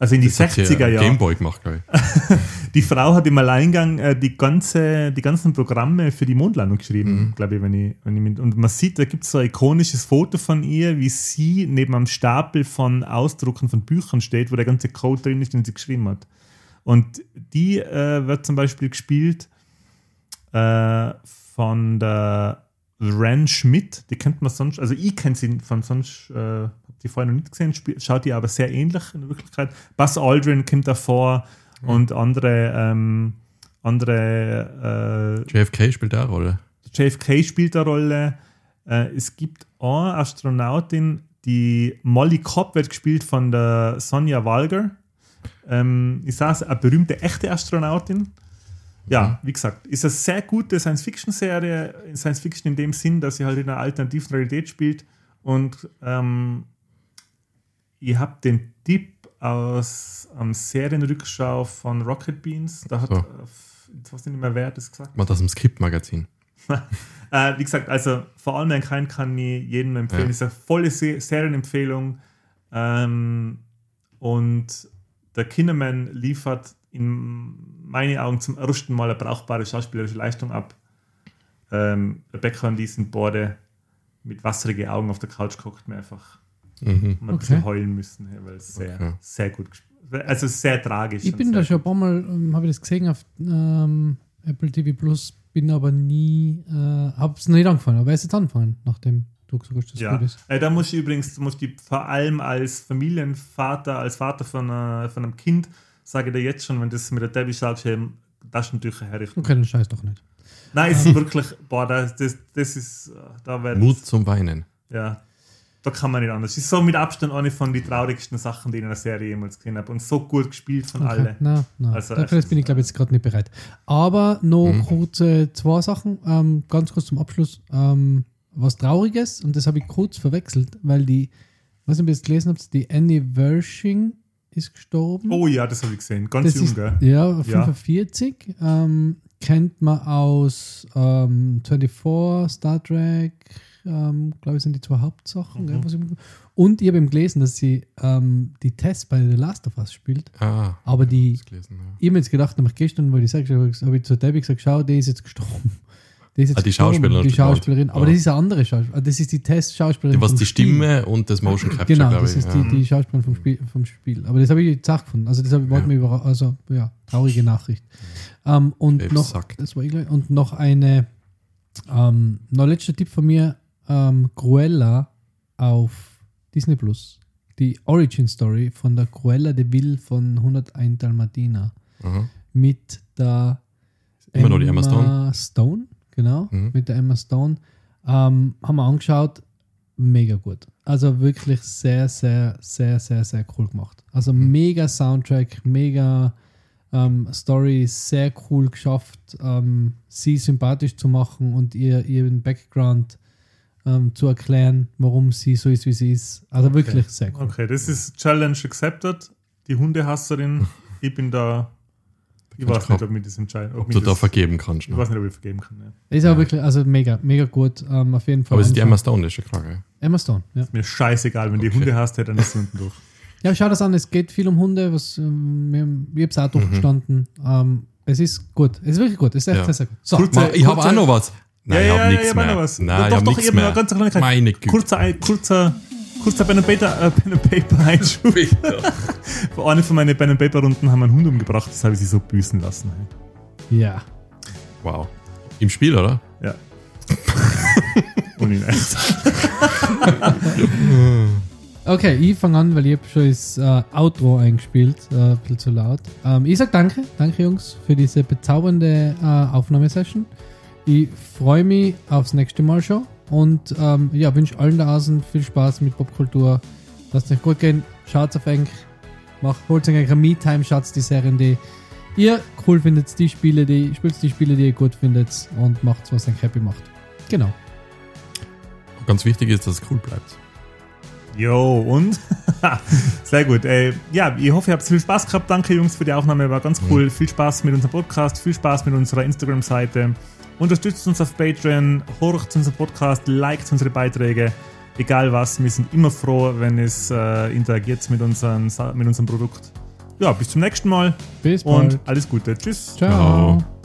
Also in die Das hat sie 60er ja Jahre. Gameboy gemacht, glaube ich. Die Frau hat im Alleingang äh, die, ganze, die ganzen Programme für die Mondlandung Mhm. geschrieben, glaube ich, wenn ich, wenn ich mit, Und man sieht, da gibt es so ein ikonisches Foto von ihr, wie sie neben einem Stapel von Ausdrucken von Büchern steht, wo der ganze Code drin ist, den sie geschrieben hat. Und die äh, wird zum Beispiel gespielt äh, von der Ren Schmidt, die kennt man sonst, also ich kenne sie von sonst, äh, habe die vorher noch nicht gesehen, schaut die aber sehr ähnlich in der Wirklichkeit. Buzz Aldrin kommt davor und andere, ähm, andere JFK spielt auch eine Rolle. äh, JFK spielt eine Rolle. Äh, es gibt eine Astronautin, die Molly Cobb wird gespielt von der Sonja Walger. Ähm, ist auch eine berühmte echte Astronautin. Ja, wie gesagt, ist eine sehr gute Science-Fiction-Serie. Science-Fiction in dem Sinn, dass sie halt in einer alternativen Realität spielt. Und ähm, ich habe den Tipp aus einem Serienrückschau von Rocket Beans. Da hat, So. äh, ich nicht mehr, wer das gesagt Man das im Skript-Magazin. äh, wie gesagt, also vor allem ein Kind kann ich jedem empfehlen. Ja. Ist eine volle Se Serienempfehlung. Ähm, und der Kinderman liefert in meinen Augen zum ersten Mal eine brauchbare schauspielerische Leistung ab. Ähm, Rebecca und ich sind beide mit wasserigen Augen auf der Couch geguckt mir einfach Mhm. mal ein bisschen Okay. heulen müssen, weil es sehr, Okay. sehr gut gespielt Also sehr tragisch. Ich bin da schon ein paar Mal, ähm, habe ich das gesehen auf ähm, Apple TV Plus, bin aber nie, äh, habe es noch nicht angefangen, aber erst jetzt angefangen, nachdem du gesagt hast, dass es Ja, gut ist. äh, da muss ich übrigens, da muss ich vor allem als Familienvater, als Vater von, äh, von einem Kind, sage ich dir jetzt schon, wenn das mit der Debbie schaut, hey, Taschentücher herrichten. Okay, dann scheiß doch nicht. Nein, es ist wirklich, boah, das, das, das ist, äh, da wird, Mut zum Weinen. ja, da kann man nicht anders. Es ist so mit Abstand eine von den traurigsten Sachen, die ich in einer Serie jemals gesehen habe und so gut gespielt von Okay. alle. Na, na. Also Dafür es bin ich, ist, glaube ich, jetzt gerade nicht bereit. Aber noch Mhm. kurze zwei Sachen, ähm, ganz kurz zum Abschluss. Ähm, was Trauriges, und das habe ich kurz verwechselt, weil die, was ich bis gelesen habe, die Annie Wershing ist gestorben. Oh ja, das habe ich gesehen, ganz das jung, ist, gell? Ja, Ja. 45. Ähm, kennt man aus ähm, 24, Star Trek, ähm, glaube ich, sind die zwei Hauptsachen. Mhm. ich, und ich habe eben gelesen, dass sie ähm, die Tests bei The Last of Us spielt. Ah, Aber die, das gelesen, ja. ich habe mir jetzt gedacht, nämlich gestern, weil ich sage, habe ich zu Debbie gesagt, schau, die ist jetzt gestorben. Die, ist jetzt Ah, die Schauspielerin Die ist. Schauspielerin. Aber Ja. das ist eine andere Schauspielerin. Das ist die Test-Schauspielerin. Was die Spiel. Stimme und das Motion Capture, Genau, glaube das ich. ist ja. die, die Schauspielerin vom Spiel, vom Spiel. Aber das habe ich jetzt auch gefunden. Also das habe ich wollte Ja. mich über, also ja, traurige Nachricht. Ähm, und Dave noch, sagt. das war ich und noch eine, ähm, noch letzter Tipp von mir, ähm, Cruella auf Disney Plus. Die Origin Story von der Cruella de Vil von 101 Dalmatiner Aha. mit der Immer noch die Emma Stone. Stone, genau, Mhm. mit der Emma Stone. Ähm, haben wir angeschaut, mega gut. Also wirklich sehr, sehr, sehr, sehr, sehr cool gemacht. Also Mhm. mega Soundtrack, mega ähm, Story, sehr cool geschafft, ähm, sie sympathisch zu machen und ihr ihren Background ähm, zu erklären, warum sie so ist, wie sie ist. Also wirklich sehr cool. Okay, das ist Challenge accepted. Die Hundehasserin. Ich bin da. Ich weiß nicht, ob mir das entscheiden. Ob du da vergeben kannst. Ich Ne? weiß nicht, ob ich vergeben kann. Ja. Ist auch wirklich, also mega, mega gut. Ähm, auf jeden Fall. Aber es ist die. Emma Stone, das ist ja klar. gell? Emma Stone, ja. Mir scheißegal, wenn die Okay. Hunde hast, dann ist sie unten durch. Ja, schau das an, es geht viel um Hunde, was ähm, wir- ich habe es auch durchgestanden. Ähm, es ist gut, es ist wirklich gut, es ist echt Ja. sehr, sehr gut. So, Kurz- Ma, ich habe kurze- auch noch was. Nein, ich habe nichts ich hab auch mehr. noch was. Nein, doch, ich habe doch, nichts ich mehr. eine ganz Kleinigkeit. Meine Güte. Kurzer, ein- kurzer, kurzer Pen and Paper, äh, Pen and Paper Einschub. Bei einer von meinen Pen and Paper Runden haben wir einen Hund umgebracht, das habe ich sie so büßen lassen. ja. Wow. Im Spiel, oder? Ja. Und ihn echt. Okay, ich fange an, weil ich habe schon das äh, Outro eingespielt, äh, ein bisschen zu laut. Ähm, ich sage danke, danke Jungs, für diese bezaubernde äh, Aufnahmesession. Ich freue mich aufs nächste Mal schon und ähm, ja, wünsche allen da draußen viel Spaß mit Popkultur. Lasst euch gut gehen, schaut auf Enk, macht, holt euch eine Me-Time, schaut die Serien, die ihr cool findet, die Spiele, die spielt die Spiele, die ihr gut findet und macht was euch happy macht. Genau. Ganz wichtig ist, dass es cool bleibt. Jo, und? Sehr gut. Ey, ja, ich hoffe, ihr habt viel Spaß gehabt. Danke, Jungs, für die Aufnahme. War ganz cool. Viel Spaß mit unserem Podcast, viel Spaß mit unserer Instagram-Seite. Unterstützt uns auf Patreon, horcht unseren Podcast, liked unsere Beiträge. Egal was, wir sind immer froh, wenn es äh, interagiert mit, unseren, mit unserem Produkt. Ja, bis zum nächsten Mal Bis bald. und alles Gute. Tschüss. Ciao. Ciao.